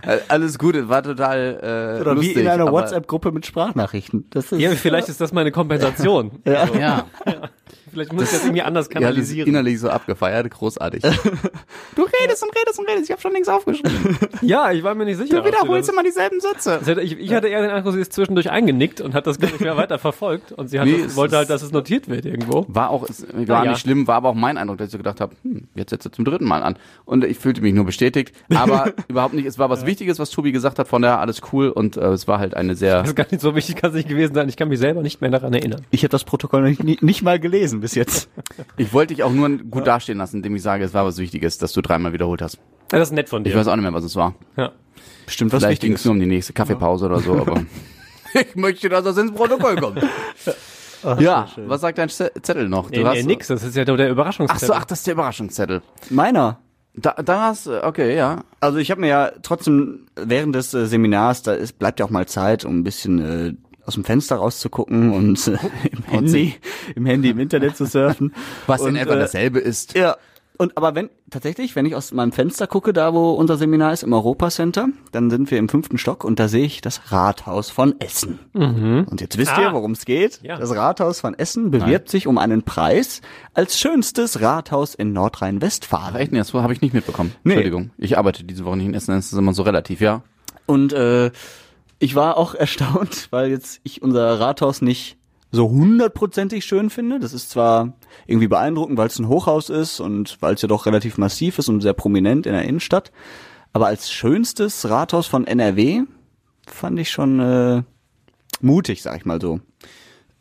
Äh, Alles gut, es war total äh, Oder lustig. wie in einer WhatsApp-Gruppe mit Sprachnachrichten. Das ist, ja, vielleicht ist das meine Kompensation. Ja. Ja. Vielleicht muss ich das irgendwie anders Ja, das ist kanalisieren. innerlich so abgefeiert, großartig. du redest und redest und redest, ich habe schon nichts aufgeschrieben. Ja, ich war mir nicht sicher. Du wiederholst immer dieselben Sätze. das- Ich, ich hatte eher den Eindruck, sie ist zwischendurch eingenickt und hat das gar nicht mehr weiter verfolgt. Und sie hat Nee, das, wollte halt, dass es notiert wird irgendwo. War auch, war ja. nicht schlimm, war aber auch mein Eindruck, dass ich so gedacht habe, hm, jetzt setzt er zum dritten Mal an. Und ich fühlte mich nur bestätigt, aber überhaupt nicht. Es war was Wichtiges, was Tobi gesagt hat, von daher alles cool und äh, es war halt eine sehr, Das ist gar nicht so wichtig, kann es nicht gewesen sein. Ich kann mich selber nicht mehr daran erinnern. Ich habe das Protokoll nicht, nicht, nicht mal gelesen bis jetzt. ich wollte dich auch nur gut dastehen lassen, indem ich sage, es war was Wichtiges, dass du dreimal wiederholt hast. Ja, das ist nett von dir. Ich weiß auch nicht mehr, was es war. ja. Bestimmt was Vielleicht ging es nur um die nächste Kaffeepause oder so, aber ich möchte, dass das ins Protokoll kommt. ja, was sagt dein Ze- Zettel noch? Nee, nee, nix, das ist ja der Ach Überraschungszettel. so, ach, das ist der Überraschungszettel. Meiner. Da, da hast du, okay, ja. Also ich habe mir ja trotzdem während des äh, Seminars, da ist, bleibt ja auch mal Zeit, um ein bisschen äh, aus dem Fenster rauszugucken und äh, im Handy, im Handy im Internet zu surfen. Was und, in etwa äh, dasselbe ist. Ja. Und aber wenn tatsächlich, wenn ich aus meinem Fenster gucke, da wo unser Seminar ist im Europa Center, dann sind wir im fünften Stock und da sehe ich das Rathaus von Essen. Und jetzt wisst ihr, Ah. worum es geht. Ja. Das Rathaus von Essen bewirbt sich um einen Preis als schönstes Rathaus in Nordrhein-Westfalen. echt, nee, das habe ich nicht mitbekommen. Nee. Entschuldigung. Ich arbeite diese Woche nicht in Essen, das ist immer so relativ, ja. Und äh, ich war auch erstaunt, weil jetzt ich unser Rathaus nicht so hundertprozentig schön finde. Das ist zwar irgendwie beeindruckend, weil es ein Hochhaus ist und weil es ja doch relativ massiv ist und sehr prominent in der Innenstadt. Aber als schönstes Rathaus von NRW fand ich schon äh, mutig, sag ich mal so.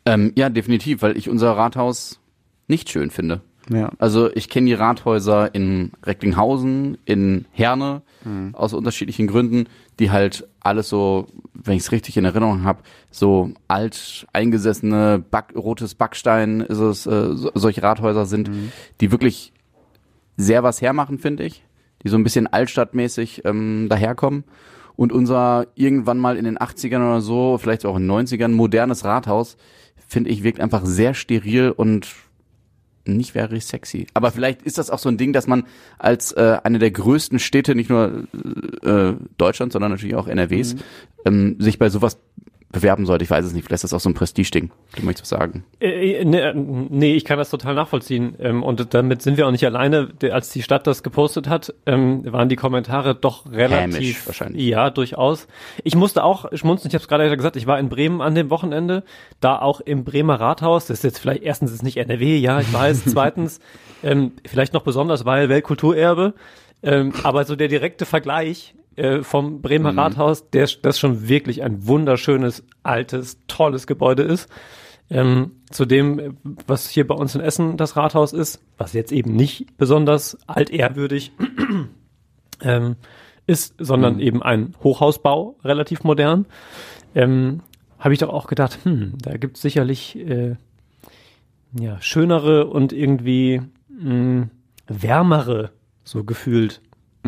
Ähm, ja, definitiv, weil ich unser Rathaus nicht schön finde. Ja. Also ich kenne die Rathäuser in Recklinghausen, in Herne, aus unterschiedlichen Gründen, die halt alles so, wenn ich es richtig in Erinnerung habe, so alt eingesessene Back, rotes Backstein ist es, äh, so, solche Rathäuser sind, die wirklich sehr was hermachen, finde ich, die so ein bisschen altstadtmäßig ähm, daherkommen. Und unser irgendwann mal in den 80ern oder so, vielleicht auch in den 90ern, modernes Rathaus, finde ich, wirkt einfach sehr steril und nicht very sexy. Aber vielleicht ist das auch so ein Ding, dass man als äh, eine der größten Städte, nicht nur äh, Deutschland, sondern natürlich auch NRWs, ähm, sich bei sowas bewerben sollte. Ich weiß es nicht, vielleicht ist das auch so ein Prestigeding. Du möchtest was sagen. Äh, nee, äh, nee, ich kann das total nachvollziehen. Ähm, und damit sind wir auch nicht alleine. Als die Stadt das gepostet hat, ähm, waren die Kommentare doch relativ. Hämisch wahrscheinlich. Ja, durchaus. Ich musste auch schmunzeln, ich habe es gerade gesagt, ich war in Bremen an dem Wochenende, da auch im Bremer Rathaus. Das ist jetzt vielleicht erstens ist nicht NRW, ja, ich weiß. Zweitens, ähm, vielleicht noch besonders, weil Weltkulturerbe. Ähm, aber so der direkte Vergleich äh, vom Bremer Rathaus, der, das schon wirklich ein wunderschönes, altes, tolles Gebäude ist. Ähm, zu dem, äh, was hier bei uns in Essen das Rathaus ist, was jetzt eben nicht besonders altehrwürdig ähm, ist, sondern eben ein Hochhausbau, relativ modern, ähm, habe ich doch auch gedacht, hm, da gibt es sicherlich äh, ja, schönere und irgendwie mh, wärmere so gefühlt.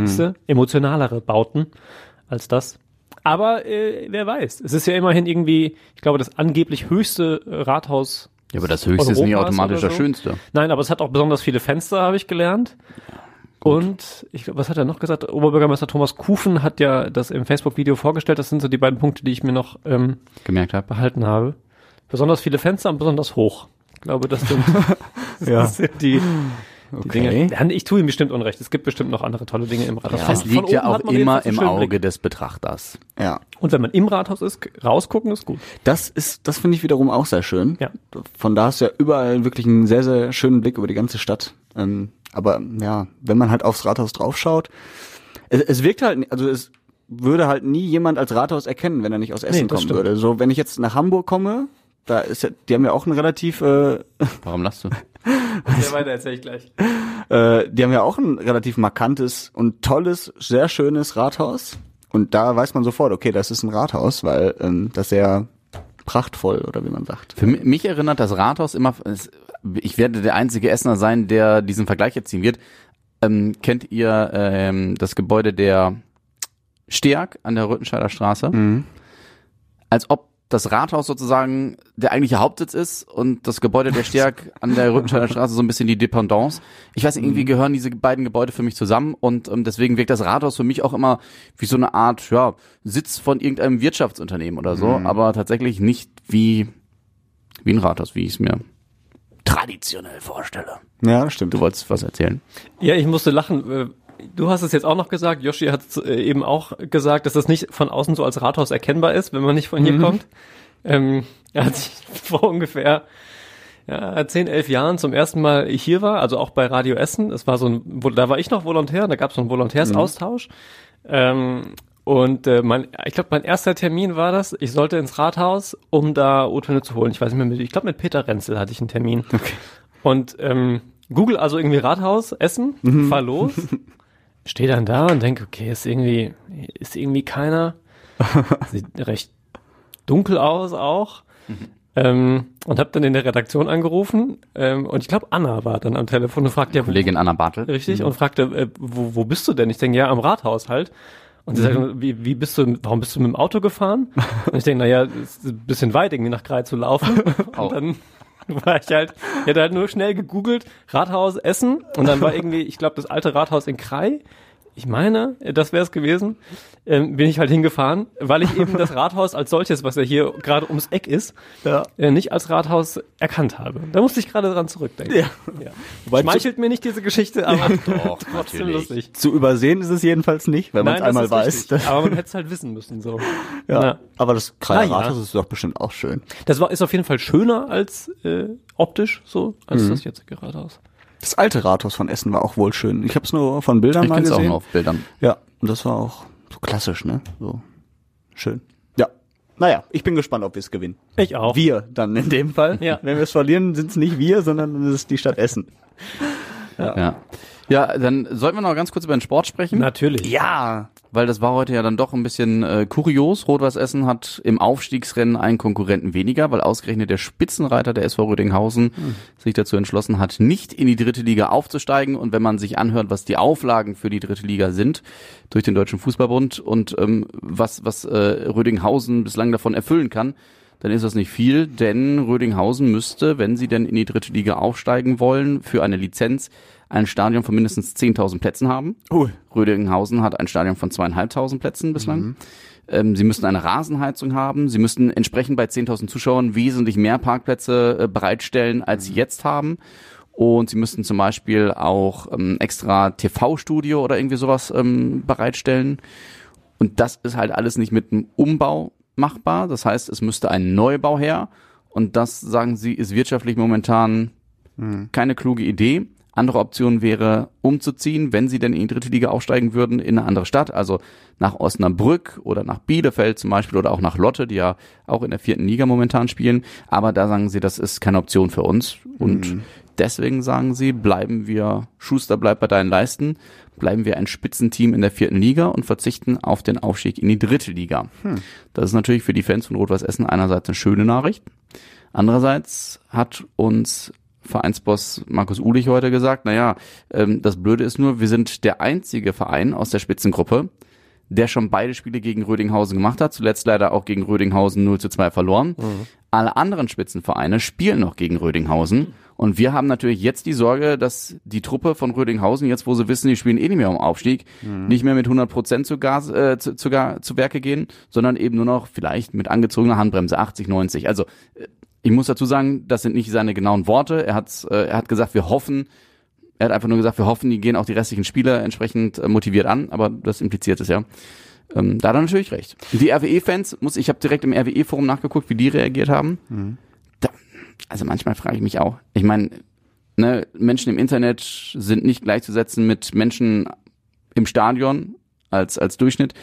Du? Emotionalere Bauten als das. Aber äh, wer weiß. Es ist ja immerhin irgendwie, ich glaube, das angeblich höchste äh, Rathaus. Ja, aber das höchste ist nicht Europas automatisch oder das so. Schönste. Nein, aber es hat auch besonders viele Fenster, habe ich gelernt. Und ich glaube, was hat er noch gesagt? Oberbürgermeister Thomas Kufen hat ja das im Facebook-Video vorgestellt. Das sind so die beiden Punkte, die ich mir noch ähm, Gemerkt habe. behalten habe. Besonders viele Fenster und besonders hoch. Ich glaube, das sind, Ja. das sind die, die Okay. Dinge. Ja, Ich tue ihm bestimmt Unrecht. Es gibt bestimmt noch andere tolle Dinge im Rathaus. Das Von- liegt ja auch immer im Auge Blick. des Betrachters. Ja. Und wenn man im Rathaus ist, rausgucken ist gut. Das ist, das finde ich wiederum auch sehr schön. Ja. Von da hast du ja überall wirklich einen sehr, sehr schönen Blick über die ganze Stadt. Ähm, aber ja, wenn man halt aufs Rathaus draufschaut, es, es wirkt halt, also es würde halt nie jemand als Rathaus erkennen, wenn er nicht aus Essen das kommen stimmt. würde. So, wenn ich jetzt nach Hamburg komme, da ist ja, die haben ja auch ein relativ, äh, Warum lachst du? Ja, weiter erzähle ich gleich. äh, die haben ja auch ein relativ markantes und tolles, sehr schönes Rathaus. Und da weiß man sofort, okay, das ist ein Rathaus, weil ähm, das sehr prachtvoll oder wie man sagt. Für mi- mich erinnert das Rathaus immer, es- ich werde der einzige Essener sein, der diesen Vergleich jetzt ziehen wird. Ähm, kennt ihr ähm, das Gebäude der Steag an der Rüttenscheider Straße? Als ob das Rathaus sozusagen der eigentliche Hauptsitz ist und das Gebäude der Steag an der Rüttenscheider Straße so ein bisschen die Dependance. Ich weiß nicht, irgendwie gehören diese beiden Gebäude für mich zusammen und ähm, deswegen wirkt das Rathaus für mich auch immer wie so eine Art ja, Sitz von irgendeinem Wirtschaftsunternehmen oder so, aber tatsächlich nicht wie, wie ein Rathaus, wie ich es mir traditionell vorstelle. Ja, stimmt. Du wolltest was erzählen? Ja, ich musste lachen. Du hast es jetzt auch noch gesagt. Yoshi hat es äh, eben auch gesagt, dass das nicht von außen so als Rathaus erkennbar ist, wenn man nicht von hier kommt. Ähm, als ich vor ungefähr ja, 10, 11 Jahren zum ersten Mal hier war, also auch bei Radio Essen. Es war so ein, da war ich noch Volontär, da gab es so einen Volontärsaustausch. Ähm, und äh, mein, ich glaube, mein erster Termin war das. Ich sollte ins Rathaus, um da O-Töne zu holen. Ich weiß nicht mehr, ich glaube, mit Peter Renzel hatte ich einen Termin. Okay. Und ähm, Google also irgendwie Rathaus, Essen, fahr los, stehe dann da und denke, okay, ist irgendwie, ist irgendwie keiner. Sieht recht dunkel aus auch. Ähm, und habe dann in der Redaktion angerufen ähm, und ich glaube Anna war dann am Telefon und fragte ja, wo, Kollegin Anna Bartel. richtig und fragte, äh, wo, wo bist du denn? Ich denke ja am Rathaus halt. Und sie sagte, wie, wie bist du, warum bist du mit dem Auto gefahren? Und ich denke, naja, ist ein bisschen weit, irgendwie nach Grei zu laufen. Oh. Und dann war ich halt, ich hatte halt nur schnell gegoogelt, Rathaus Essen und dann war irgendwie, ich glaube, das alte Rathaus in Krei. Ich meine, das wäre es gewesen. Ähm, bin ich halt hingefahren, weil ich eben das Rathaus als solches, was ja hier gerade ums Eck ist, Ja. äh, nicht als Rathaus erkannt habe. Da musste ich gerade dran zurückdenken. Ja. Ja. Wobei Schmeichelt mir nicht diese Geschichte, aber Doch, trotzdem natürlich. lustig. Zu übersehen ist es jedenfalls nicht, wenn man es einmal weiß. richtig. Aber man hätte es halt wissen müssen, so. ja. Ja. Aber das Na ja. Rathaus ist doch bestimmt auch schön. Das war, ist auf jeden Fall schöner als, äh, optisch, so, als Mhm. das jetzige Rathaus. Das alte Rathaus von Essen war auch wohl schön. Ich habe es nur von Bildern Ich mal kenne es auch gesehen. nur auf Bildern. Ja, und das war auch so klassisch, ne? So schön. Ja. Naja, ich bin gespannt, ob wir es gewinnen. Ich auch. Wir dann in dem Fall. Ja. Wenn wir es verlieren, sind es nicht wir, sondern es ist die Stadt Essen. Ja. ja, dann sollten wir noch ganz kurz über den Sport sprechen. Natürlich. Ja. Weil das war heute ja dann doch ein bisschen äh, kurios. Rot-Weiß Essen hat im Aufstiegsrennen einen Konkurrenten weniger, weil ausgerechnet der Spitzenreiter der SV Rödinghausen sich dazu entschlossen hat, nicht in die dritte Liga aufzusteigen. Und wenn man sich anhört, was die Auflagen für die dritte Liga sind durch den Deutschen Fußballbund und ähm, was, was äh, Rödinghausen bislang davon erfüllen kann, dann ist das nicht viel, denn Rödinghausen müsste, wenn sie denn in die dritte Liga aufsteigen wollen, für eine Lizenz ein Stadion von mindestens 10.000 Plätzen haben. Ui. Rödinghausen hat ein Stadion von zweieinhalbtausend Plätzen bislang. Ähm, sie müssten eine Rasenheizung haben. Sie müssten entsprechend bei 10.000 Zuschauern wesentlich mehr Parkplätze äh, bereitstellen, als sie jetzt haben. Und sie müssten zum Beispiel auch ähm, extra TV-Studio oder irgendwie sowas ähm, bereitstellen. Und das ist halt alles nicht mit einem Umbau machbar. Das heißt, es müsste ein Neubau her. Und das, sagen sie, ist wirtschaftlich momentan keine kluge Idee. Andere Option wäre, umzuziehen, wenn sie denn in die dritte Liga aufsteigen würden, in eine andere Stadt, also nach Osnabrück oder nach Bielefeld zum Beispiel oder auch nach Lotte, die ja auch in der vierten Liga momentan spielen. Aber da sagen sie, das ist keine Option für uns. Und deswegen sagen sie, bleiben wir, Schuster bleibt bei deinen Leisten, bleiben wir ein Spitzenteam in der vierten Liga und verzichten auf den Aufstieg in die dritte Liga. Das ist natürlich für die Fans von Rot-Weiß Essen einerseits eine schöne Nachricht. Andererseits hat uns Vereinsboss Markus Ulich heute gesagt, naja, ähm, das Blöde ist nur, wir sind der einzige Verein aus der Spitzengruppe, der schon beide Spiele gegen Rödinghausen gemacht hat, zuletzt leider auch gegen Rödinghausen 0 zu 2 verloren. Mhm. Alle anderen Spitzenvereine spielen noch gegen Rödinghausen. Und wir haben natürlich jetzt die Sorge, dass die Truppe von Rödinghausen, jetzt wo sie wissen, die spielen eh nicht mehr um Aufstieg, mhm. nicht mehr mit 100 Prozent zu, Gas, äh, zu, zu, zu Werke gehen, sondern eben nur noch vielleicht mit angezogener Handbremse 80, 90. Also äh, ich muss dazu sagen, das sind nicht seine genauen Worte. Er hat, äh, er hat gesagt, wir hoffen, er hat einfach nur gesagt, wir hoffen, die gehen auch die restlichen Spieler entsprechend äh, motiviert an, aber das impliziert es ja. Ähm, da hat er natürlich recht. Die RWE-Fans, muss ich habe direkt im RWE-Forum nachgeguckt, wie die reagiert haben. Mhm also manchmal frage ich mich auch. Ich meine, ne, Menschen im Internet sind nicht gleichzusetzen mit Menschen im Stadion als, als Durchschnitt.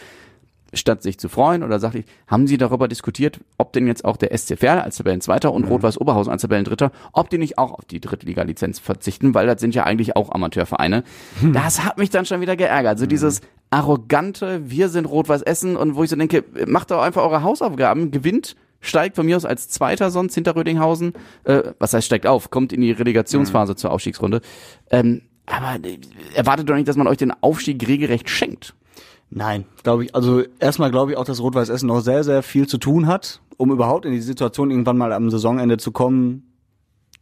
Statt sich zu freuen oder sachlich, haben sie darüber diskutiert, ob denn jetzt auch der SC Verl als Tabellenzweiter und mhm. Rot-Weiß Oberhausen als Tabellendritter, ob die nicht auch auf die Drittliga-Lizenz verzichten, weil das sind ja eigentlich auch Amateurvereine. Mhm. Das hat mich dann schon wieder geärgert. Also mhm. dieses arrogante, wir sind Rot-Weiß Essen und wo ich so denke, macht doch einfach eure Hausaufgaben, gewinnt steigt von mir aus als Zweiter sonst hinter Rödinghausen. Äh, was heißt steigt auf? Kommt in die Relegationsphase mhm. zur Aufstiegsrunde. Ähm, aber äh, erwartet doch nicht, dass man euch den Aufstieg regelrecht schenkt. Nein, glaube ich. Also erstmal glaube ich auch, dass Rot-Weiß Essen noch sehr, sehr viel zu tun hat, um überhaupt in die Situation irgendwann mal am Saisonende zu kommen,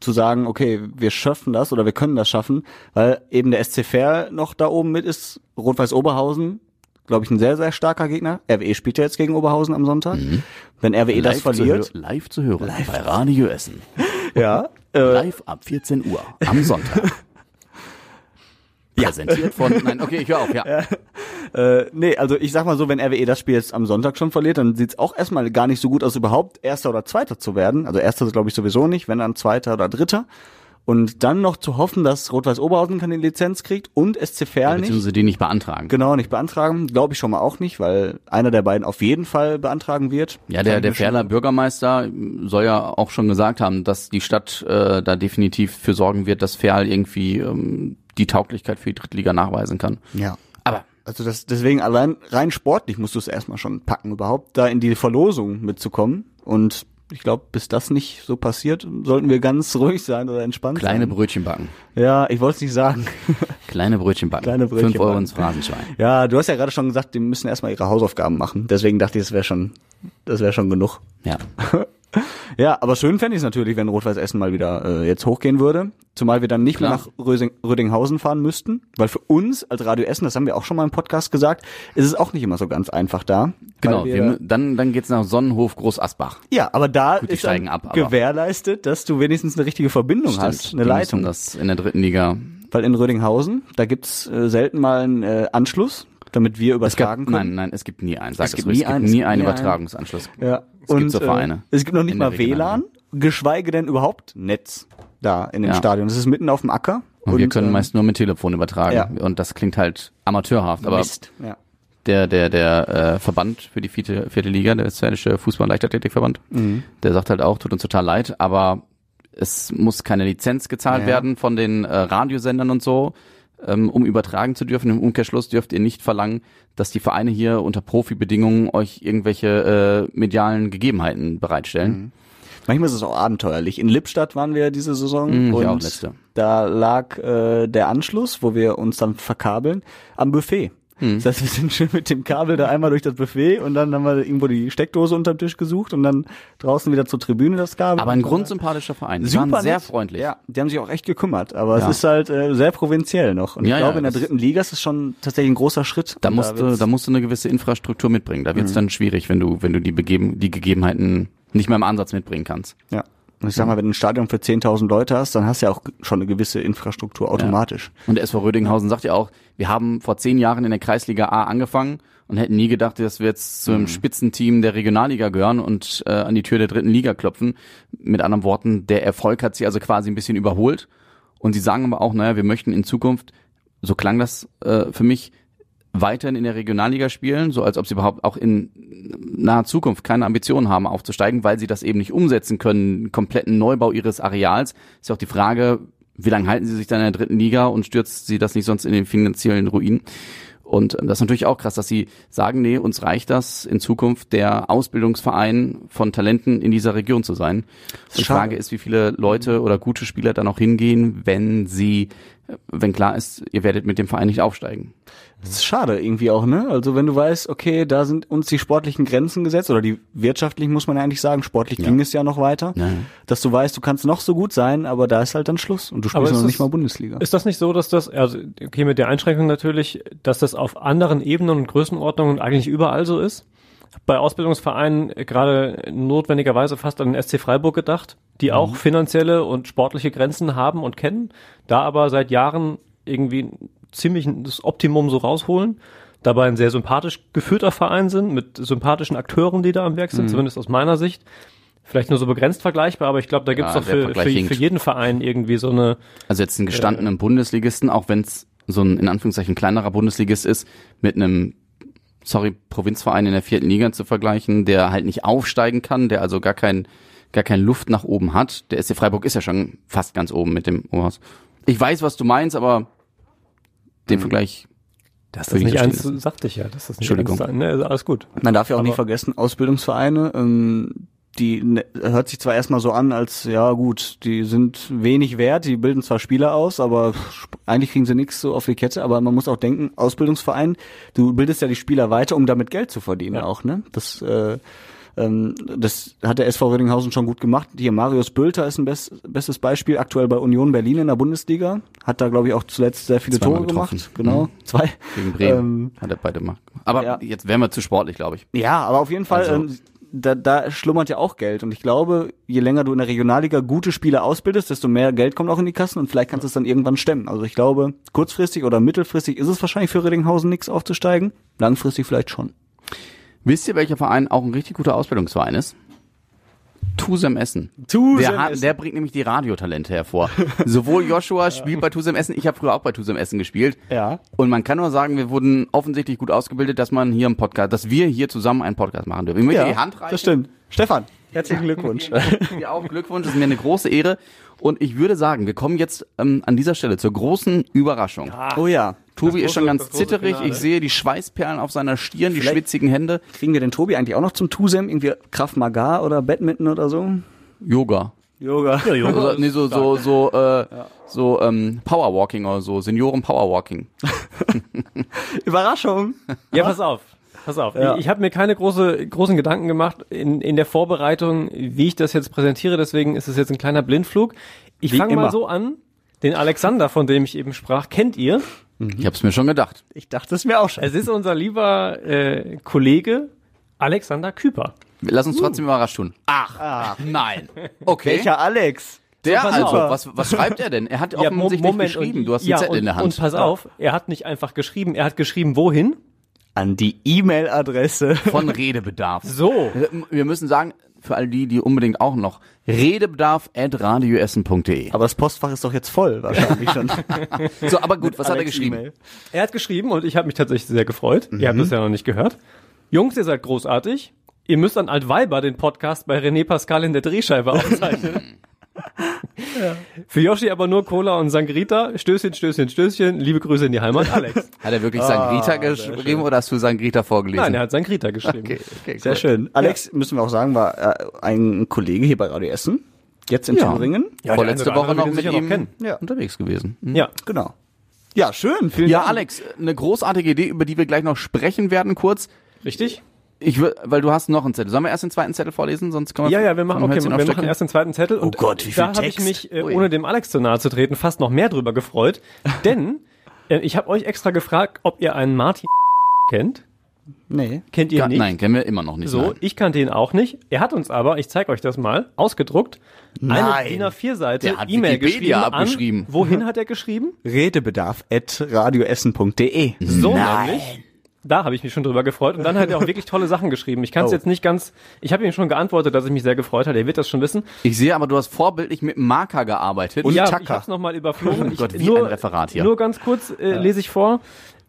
zu sagen, okay, wir schaffen das oder wir können das schaffen, weil eben der SC Fair noch da oben mit ist, Rot-Weiß Oberhausen glaube ich, ein sehr, sehr starker Gegner. RWE spielt ja jetzt gegen Oberhausen am Sonntag. Mhm. Wenn RWE live das verliert. Zu live zu hören live. bei Radio Essen. ja. Äh, live ab 14 Uhr am Sonntag. Präsentiert von, nein, okay, ich höre auf, ja. ja. Äh, nee, also ich sag mal so, wenn RWE das Spiel jetzt am Sonntag schon verliert, dann sieht's auch erstmal gar nicht so gut aus, überhaupt Erster oder Zweiter zu werden. Also Erster glaube ich sowieso nicht, wenn dann Zweiter oder Dritter. Und dann noch zu hoffen, dass Rot-Weiß Oberhausen keine Lizenz kriegt und SC Verl ja, nicht. die nicht beantragen. Genau, nicht beantragen. Glaube ich schon mal auch nicht, weil einer der beiden auf jeden Fall beantragen wird. Ja, der, der Ferler Bürgermeister soll ja auch schon gesagt haben, dass die Stadt äh, da definitiv für sorgen wird, dass Ferl irgendwie ähm, die Tauglichkeit für die Drittliga nachweisen kann. Ja. Aber also das, deswegen allein rein sportlich musst du es erstmal schon packen, überhaupt da in die Verlosung mitzukommen. Und ich glaube, bis das nicht so passiert, sollten wir ganz ruhig sein oder entspannt Kleine sein. Kleine Brötchen backen. Ja, ich wollte es nicht sagen. Kleine Brötchen backen. Kleine Brötchen Fünf Euro ins Phrasenschwein. Ja, du hast ja gerade schon gesagt, die müssen erstmal ihre Hausaufgaben machen. Deswegen dachte ich, das wäre schon, das wäre schon genug. Ja. Ja, aber schön fände ich es natürlich, wenn Rot-Weiß Essen mal wieder äh, jetzt hochgehen würde. Zumal wir dann nicht Klar. mehr nach Rösing, Rödinghausen fahren müssten. Weil für uns als Radio Essen, das haben wir auch schon mal im Podcast gesagt, ist es auch nicht immer so ganz einfach da. Genau, wir, wir, dann, dann geht's nach Sonnenhof Groß Asbach. Ja, aber da Gut, ist ab, gewährleistet, dass du wenigstens eine richtige Verbindung Stimmt, hast, eine Leitung. das in der dritten Liga. Weil in Rödinghausen, da gibt's äh, selten mal einen äh, Anschluss damit wir übertragen gab, können? Nein, nein, es gibt nie einen. Sag es, gibt nie, es gibt nie einen Übertragungsanschluss. Ja. Es und, gibt so Vereine. Äh, es gibt noch nicht mal WLAN, geschweige denn überhaupt Netz da in dem ja. Stadion. Das ist mitten auf dem Acker. Und, und wir können ähm, meist nur mit Telefon übertragen. Ja. Und das klingt halt amateurhaft. Aber Mist. Ja. der, der, der äh, Verband für die vierte, vierte Liga, der Israelische Fußball- und Leichtathletikverband, mhm. der sagt halt auch, tut uns total leid, aber es muss keine Lizenz gezahlt werden von den äh, Radiosendern und so ähm, um übertragen zu dürfen. Im Umkehrschluss dürft ihr nicht verlangen, dass die Vereine hier unter Profibedingungen euch irgendwelche äh, medialen Gegebenheiten bereitstellen. Mhm. Manchmal ist es auch abenteuerlich. In Lippstadt waren wir diese Saison mhm, und auch letzte. da lag äh, der Anschluss, wo wir uns dann verkabeln, am Buffet. Hm. Das heißt, wir sind schön mit dem Kabel da einmal durch das Buffet und dann haben wir irgendwo die Steckdose unterm Tisch gesucht und dann draußen wieder zur Tribüne das Kabel. Aber ein grundsympathischer Verein. Die Super sehr freundlich. Ja, die haben sich auch echt gekümmert. Aber ja. es ist halt äh, sehr provinziell noch. Und ja, ich glaube, ja, in der dritten Liga ist es schon tatsächlich ein großer Schritt. Da musst, da, du, da musst du eine gewisse Infrastruktur mitbringen. Da wird es mhm. dann schwierig, wenn du, wenn du die, Begeben, die Gegebenheiten nicht mehr im Ansatz mitbringen kannst. Ja. Und ich sag mal, wenn du ein Stadion für 10.000 Leute hast, dann hast du ja auch schon eine gewisse Infrastruktur automatisch. Ja. Und der SV Rödinghausen sagt ja auch, wir haben vor zehn Jahren in der Kreisliga A angefangen und hätten nie gedacht, dass wir jetzt zu einem mhm. Spitzenteam der Regionalliga gehören und äh, an die Tür der dritten Liga klopfen. Mit anderen Worten, der Erfolg hat sie also quasi ein bisschen überholt. Und sie sagen aber auch, naja, wir möchten in Zukunft, so klang das äh, für mich, weiterhin in der Regionalliga spielen, so als ob sie überhaupt auch in naher Zukunft keine Ambitionen haben aufzusteigen, weil sie das eben nicht umsetzen können, kompletten Neubau ihres Areals. Ist ja auch die Frage, wie lange halten sie sich dann in der dritten Liga und stürzt sie das nicht sonst in den finanziellen Ruin? Und das ist natürlich auch krass, dass sie sagen, nee, uns reicht das in Zukunft der Ausbildungsverein von Talenten in dieser Region zu sein. Die. Frage ist, wie viele Leute oder gute Spieler da noch hingehen, wenn sie, wenn klar ist, ihr werdet mit dem Verein nicht aufsteigen. Das ist schade irgendwie auch, ne? Also wenn du weißt, okay, da sind uns die sportlichen Grenzen gesetzt oder die wirtschaftlichen muss man ja eigentlich sagen, sportlich ging es ja noch weiter, Ja. dass du weißt, du kannst noch so gut sein, aber da ist halt dann Schluss und du spielst noch das- nicht mal Bundesliga. Ist das nicht so, dass das, also okay, mit der Einschränkung natürlich, dass das auf anderen Ebenen und Größenordnungen eigentlich überall so ist? Bei Ausbildungsvereinen äh, gerade notwendigerweise fast an den SC Freiburg gedacht, die auch finanzielle und sportliche Grenzen haben und kennen, da aber seit Jahren irgendwie ziemlich das Optimum so rausholen, dabei ein sehr sympathisch geführter Verein sind, mit sympathischen Akteuren, die da am Werk sind, zumindest aus meiner Sicht. Vielleicht nur so begrenzt vergleichbar, aber ich glaube, da gibt's Ja, doch für, für, für jeden Verein irgendwie so eine, Also jetzt einen gestandenen Bundesligisten, auch wenn es so ein in Anführungszeichen kleinerer Bundesligist ist, mit einem, sorry, Provinzverein in der vierten Liga zu vergleichen, der halt nicht aufsteigen kann, der also gar kein, gar keine Luft nach oben hat. Der SC Freiburg ist ja schon fast ganz oben mit dem Oberhaus. Ich weiß, was du meinst, aber den Vergleich Das ist ich nicht eins, sagte ich ja. Das ist nicht Entschuldigung. eins, ne, also alles gut. Man darf ja auch Aber- nicht vergessen, Ausbildungsvereine, ähm, die ne, hört sich zwar erstmal so an, als ja gut, die sind wenig wert, die bilden zwar Spieler aus, aber eigentlich kriegen sie nichts so auf die Kette, aber man muss auch denken, Ausbildungsverein, du bildest ja die Spieler weiter, um damit Geld zu verdienen Ja. auch, ne? Das äh, ähm, das hat der SV Rödinghausen schon gut gemacht. Hier Marius Bülter ist ein best, bestes Beispiel, aktuell bei Union Berlin in der Bundesliga. Hat da, glaube ich, auch zuletzt sehr viele Zweimal Tore getroffen. gemacht. Genau, Mhm. zwei. gegen Bremen Ähm, hat er beide gemacht. Aber ja. jetzt wären wir zu sportlich, glaube ich. Ja, aber auf jeden Fall, Also- ähm, da, da schlummert ja auch Geld. Und ich glaube, je länger du in der Regionalliga gute Spieler ausbildest, desto mehr Geld kommt auch in die Kassen und vielleicht kannst du es dann irgendwann stemmen. Also ich glaube, kurzfristig oder mittelfristig ist es wahrscheinlich für Reddinghausen nichts aufzusteigen. Langfristig vielleicht schon. Wisst ihr, welcher Verein auch ein richtig guter Ausbildungsverein ist? Tusem Essen. Tusem der, hat, Essen. der bringt nämlich die Radiotalente hervor. Sowohl Joshua spielt bei Tusem Essen, ich habe früher auch bei Tusem Essen gespielt. Ja. Und man kann nur sagen, wir wurden offensichtlich gut ausgebildet, dass man hier im Podcast, dass wir hier zusammen einen Podcast machen dürfen. Ich möchte die Hand reichen. das stimmt. Stefan, herzlichen Glückwunsch. Dir auch Glückwunsch, das ist mir eine große Ehre. Und ich würde sagen, wir kommen jetzt ähm, an dieser Stelle zur großen Überraschung. oh ja. Tobi ist schon ganz zitterig. Finale. Ich sehe die Schweißperlen auf seiner Stirn, die Vielleicht- schwitzigen Hände. Kriegen wir den Tobi eigentlich auch noch zum Tusem? Irgendwie Kraft Maga oder Badminton oder so? Yoga. Yoga. Also, nee, so, so, so, äh, so ähm, Powerwalking oder so, Senioren Powerwalking. Überraschung. Ja, pass auf. Pass auf. Ja. Ich, ich habe mir keine große, großen Gedanken gemacht in, in der Vorbereitung, wie ich das jetzt präsentiere. Deswegen ist es jetzt ein kleiner Blindflug. Ich fange mal immer. so an. Den Alexander, von dem ich eben sprach, kennt ihr. Ich hab's mir schon gedacht. Ich dachte es mir auch schon. Es ist unser lieber äh, Kollege Alexander Küper. Lass uns trotzdem überrascht tun. Ach, nein. Okay. Welcher Alex? Der pass also, auf. was, was schreibt er denn? Er hat Ja, offensichtlich geschrieben. und- Du hast einen ja, Zettel und, in der Hand. Und pass auf, er hat nicht einfach geschrieben, er hat geschrieben, wohin? An die E-Mail-Adresse. Von Redebedarf. So. Wir müssen sagen, für all die, die unbedingt auch noch, redebedarf.radioessen.de. Aber das Postfach ist doch jetzt voll, wahrscheinlich schon. So, aber gut, was hat er Alex geschrieben? E-Mail. Er hat geschrieben und ich habe mich tatsächlich sehr gefreut. Ihr habt es ja noch nicht gehört. Jungs, ihr seid großartig. Ihr müsst an Altweiber den Podcast bei René Pascal in der Drehscheibe aufzeichnen. Für Yoshi aber nur Cola und Sangrita. Stößchen, Stößchen, Stößchen. Liebe Grüße in die Heimat, Alex. Hat er wirklich Sangrita geschrieben oder hast du Sangrita vorgelesen? Nein, er hat Sangrita geschrieben. okay, okay, Sehr cool. schön. Alex, müssen wir auch sagen, war äh, ein Kollege hier bei Radio Essen. Jetzt in Ja. Thüringen. Ja, Vorletzte Woche noch mit ihm noch kennen. Ja. unterwegs gewesen. Hm. Ja. Genau. Ja, schön. Vielen Ja, Dank. Alex, eine großartige Idee, über die wir gleich noch sprechen werden, kurz. Richtig? Ich will, weil du hast noch einen Zettel. Sollen wir erst den zweiten Zettel vorlesen? Sonst können wir Ja, ja, wir machen, okay, wir machen erst den zweiten Zettel. Und Oh Gott, wie viel da habe ich mich, äh, ohne dem Alex zu nahe zu treten, fast noch mehr drüber gefreut. Denn äh, ich habe euch extra gefragt, ob ihr einen Martin kennt. Nee. Kennt ihr Ja, nicht? Nein, kennen wir immer noch nicht. So, nein. ich kannte ihn auch nicht. Er hat uns aber, ich zeige euch das mal, ausgedruckt, eine Nein. DIN A4-Seite Der hat E-Mail geschrieben. abgeschrieben. An, wohin hat er geschrieben? Redebedarf at radioessen.de. So Nein. nämlich. Da habe ich mich schon drüber gefreut. Und dann hat er auch wirklich tolle Sachen geschrieben. Ich kann es Oh. jetzt nicht ganz. Ich habe ihm schon geantwortet, dass ich mich sehr gefreut habe. Er wird das schon wissen. Ich sehe aber, du hast vorbildlich mit einem Marker gearbeitet. Und ja, Tacker. ich habe es nochmal überflogen. Ich, Gott, wie ein Referat hier. Nur ganz kurz äh, lese ich vor.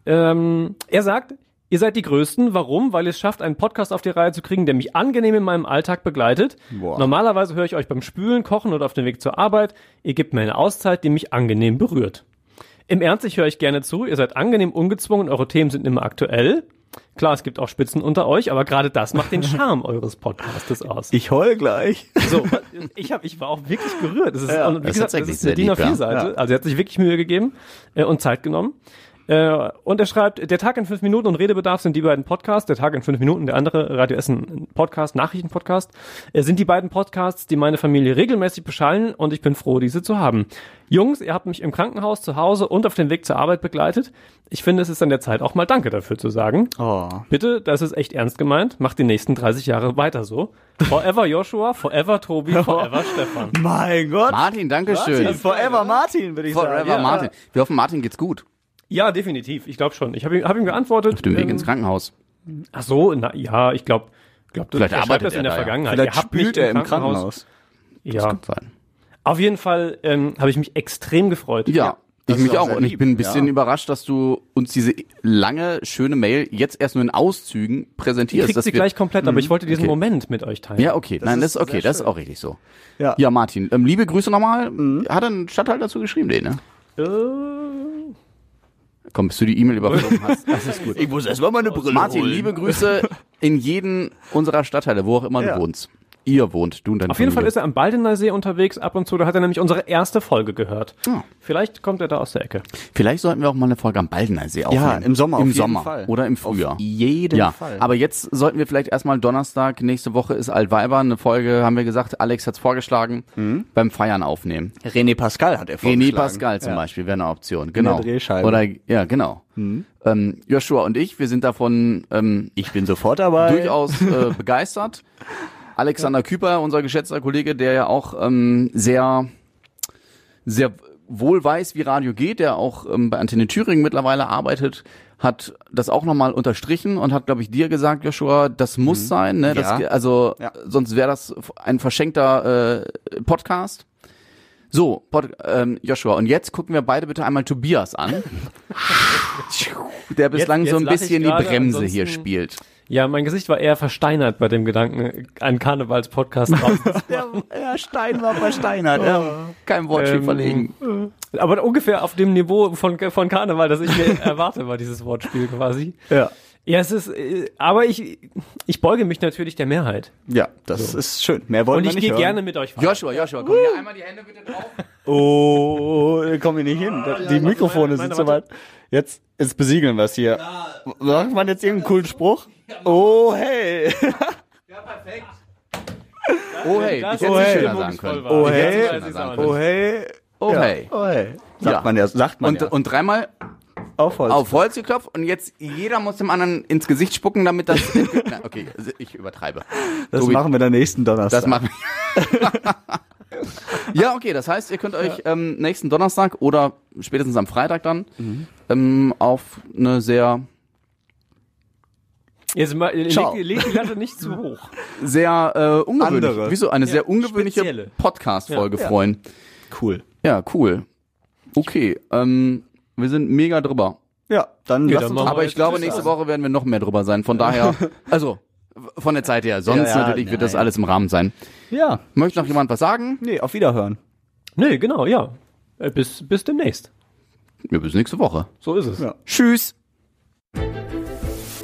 Ähm, er sagt, ihr seid die Größten. Warum? Weil ihr es schafft, einen Podcast auf die Reihe zu kriegen, der mich angenehm in meinem Alltag begleitet. Boah. Normalerweise höre ich euch beim Spülen, Kochen oder auf dem Weg zur Arbeit. Ihr gebt mir eine Auszeit, die mich angenehm berührt. Im Ernst, ich höre euch gerne zu. Ihr seid angenehm ungezwungen, eure Themen sind immer aktuell. Klar, es gibt auch Spitzen unter euch, aber gerade das macht den Charme eures Podcastes aus. Ich heul gleich. So, ich, hab, ich war auch wirklich gerührt. Das ist, Ja, und wie das ist gesagt, ist eine DIN lieb, ja. A4-Seite. Ja. Also er hat sich wirklich Mühe gegeben äh, und Zeit genommen. Äh, und er schreibt, der Tag in fünf Minuten und Redebedarf sind die beiden Podcasts. Der Tag in fünf Minuten, der andere Radio Essen Podcast, Nachrichtenpodcast, äh, sind die beiden Podcasts, die meine Familie regelmäßig beschallen und ich bin froh, diese zu haben. Jungs, ihr habt mich im Krankenhaus, zu Hause und auf dem Weg zur Arbeit begleitet. Ich finde, es ist an der Zeit, auch mal Danke dafür zu sagen. Oh. Bitte, das ist echt ernst gemeint. Macht die nächsten 30 Jahre weiter so. Forever Joshua, forever Tobi, forever Stefan. Mein Gott. Martin, Dankeschön. Martin, Forever Martin, würde ich Forever sagen. Ja. Martin. Wir hoffen, Martin geht's gut. Ja, definitiv. Ich glaube schon. Ich habe ihm, hab ihm geantwortet. Auf dem Weg ähm, ins Krankenhaus. Ach so, na, ja, ich glaube, glaub, das, Vielleicht er arbeitet das in er der da, ja. Vergangenheit. Vielleicht habt spült mich er im Krankenhaus. Ja, Sein. auf jeden Fall ähm, habe ich mich extrem gefreut. Ja. Das Ich mich auch und ich bin ein bisschen ja. überrascht, dass du uns diese lange, schöne Mail jetzt erst nur in Auszügen präsentierst. kriegt dass sie wir- gleich komplett, aber ich wollte diesen okay. Moment mit euch teilen. Ja, okay. Nein, das ist okay. Das ist auch richtig so. Ja. Ja, Martin, ähm, liebe Grüße nochmal. Hat er einen Stadtteil dazu geschrieben, den, ne? Äh, Komm, bis du die E-Mail überflogen hast. Das ist gut. Ich muss erstmal meine Brille Martin, holen. liebe Grüße in jeden unserer Stadtteile, wo auch immer Ja. du wohnst. Ihr wohnt, du und deine auf jeden Fall Familie. ist er am Baldener See unterwegs ab und zu. Da hat er nämlich unsere erste Folge gehört. Ja. Vielleicht kommt er da aus der Ecke. Vielleicht sollten wir auch mal eine Folge am Baldener See aufnehmen. im Sommer Im auf jeden Sommer Fall. oder im Frühjahr. Auf jeden ja, Fall. aber jetzt sollten wir vielleicht erstmal Donnerstag, nächste Woche ist Altweiber, eine Folge, haben wir gesagt, Alex hat's vorgeschlagen, beim Feiern aufnehmen. René Pascal hat er René vorgeschlagen. Pascal zum ja. Beispiel wäre eine Option, genau. Oder, ja, genau. Ähm, Joshua und ich, wir sind davon ähm, Ich bin sofort dabei. durchaus äh, begeistert. Alexander Küper, unser geschätzter Kollege, der ja auch ähm, sehr, sehr wohl weiß, wie Radio geht, der auch ähm, bei Antenne Thüringen mittlerweile arbeitet, hat das auch nochmal unterstrichen und hat, glaube ich, dir gesagt, Joshua, das muss sein. Ne? Das, Ja. also Ja. sonst wäre das ein verschenkter äh, Podcast. So, Pod, ähm, Joshua, und jetzt gucken wir beide bitte einmal Tobias an, der bislang Jetzt- so ein jetzt lach ich bisschen die Bremse hier spielt. Ja, mein Gesicht war eher versteinert bei dem Gedanken, einen Karnevalspodcast raus. Ja, ja, Stein war versteinert. Ja. Kein Wortspiel Ähm, verlegen. Aber ungefähr auf dem Niveau von, von Karneval, das ich mir erwarte, war dieses Wortspiel quasi. Ja. Ja, es ist, äh, aber ich, ich beuge mich natürlich der Mehrheit. ja, das ist schön. Mehr wollen Und wir ich nicht gehe hören. gerne mit euch fahren. Joshua, Joshua, komm hier einmal die Hände bitte drauf. Oh, da kommen wir nicht hin. Die Mikrofone meine, sind so weit. Jetzt, jetzt besiegeln wir es hier. Sagt man jetzt irgendeinen coolen Spruch? Oh, hey. Oh hey, Das ich hätte oh, hey. schöner sagen können. Oh, Ich hätte es hey. Oh, können. hey. Oh Ja. hey. Oh, hey. Sagt Ja. man ja, sagt man Und, ja. und dreimal auf Holz. auf Holz geklopft und jetzt jeder muss dem anderen ins Gesicht spucken, damit das. Na, okay, ich übertreibe. das Tobi, machen wir dann nächsten Donnerstag. Das machen wir. ja, okay, das heißt, ihr könnt euch ähm, nächsten Donnerstag oder spätestens am Freitag dann ähm, auf eine sehr, Jetzt mal, leg, Ciao. leg die Latte nicht zu hoch. sehr äh, ungewöhnliche, Andere. wieso, eine sehr ungewöhnliche. Podcast-Folge Ja, ja. freuen. Cool. Ja, cool. Okay, ähm, wir sind mega drüber. Ja, dann Ja, dann Aber ich glaube, nächste. Woche werden wir noch mehr drüber sein. Von daher, also von der Zeit her. Sonst Ja, ja, natürlich wird das nein. alles im Rahmen sein. Ja, Möchte noch jemand was sagen? nee, auf Wiederhören. Nee, genau, ja. Äh, Bis, bis demnächst. Ja, bis nächste Woche. So ist es. Ja. Tschüss.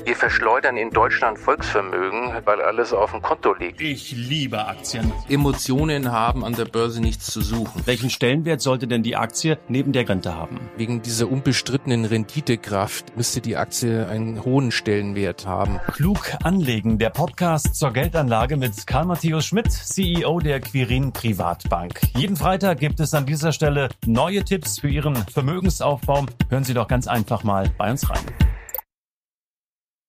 Wir verschleudern in Deutschland Volksvermögen, weil alles auf dem Konto liegt. Ich liebe Aktien. Emotionen haben an der Börse nichts zu suchen. Welchen Stellenwert sollte denn die Aktie neben der Rente haben? Wegen dieser unbestrittenen Renditekraft müsste die Aktie einen hohen Stellenwert haben. Klug anlegen, der Podcast zur Geldanlage mit Karl Matthäus Schmidt, CEO der Quirin Privatbank. Jeden Freitag gibt es an dieser Stelle neue Tipps für Ihren Vermögensaufbau. Hören Sie doch ganz einfach mal bei uns rein.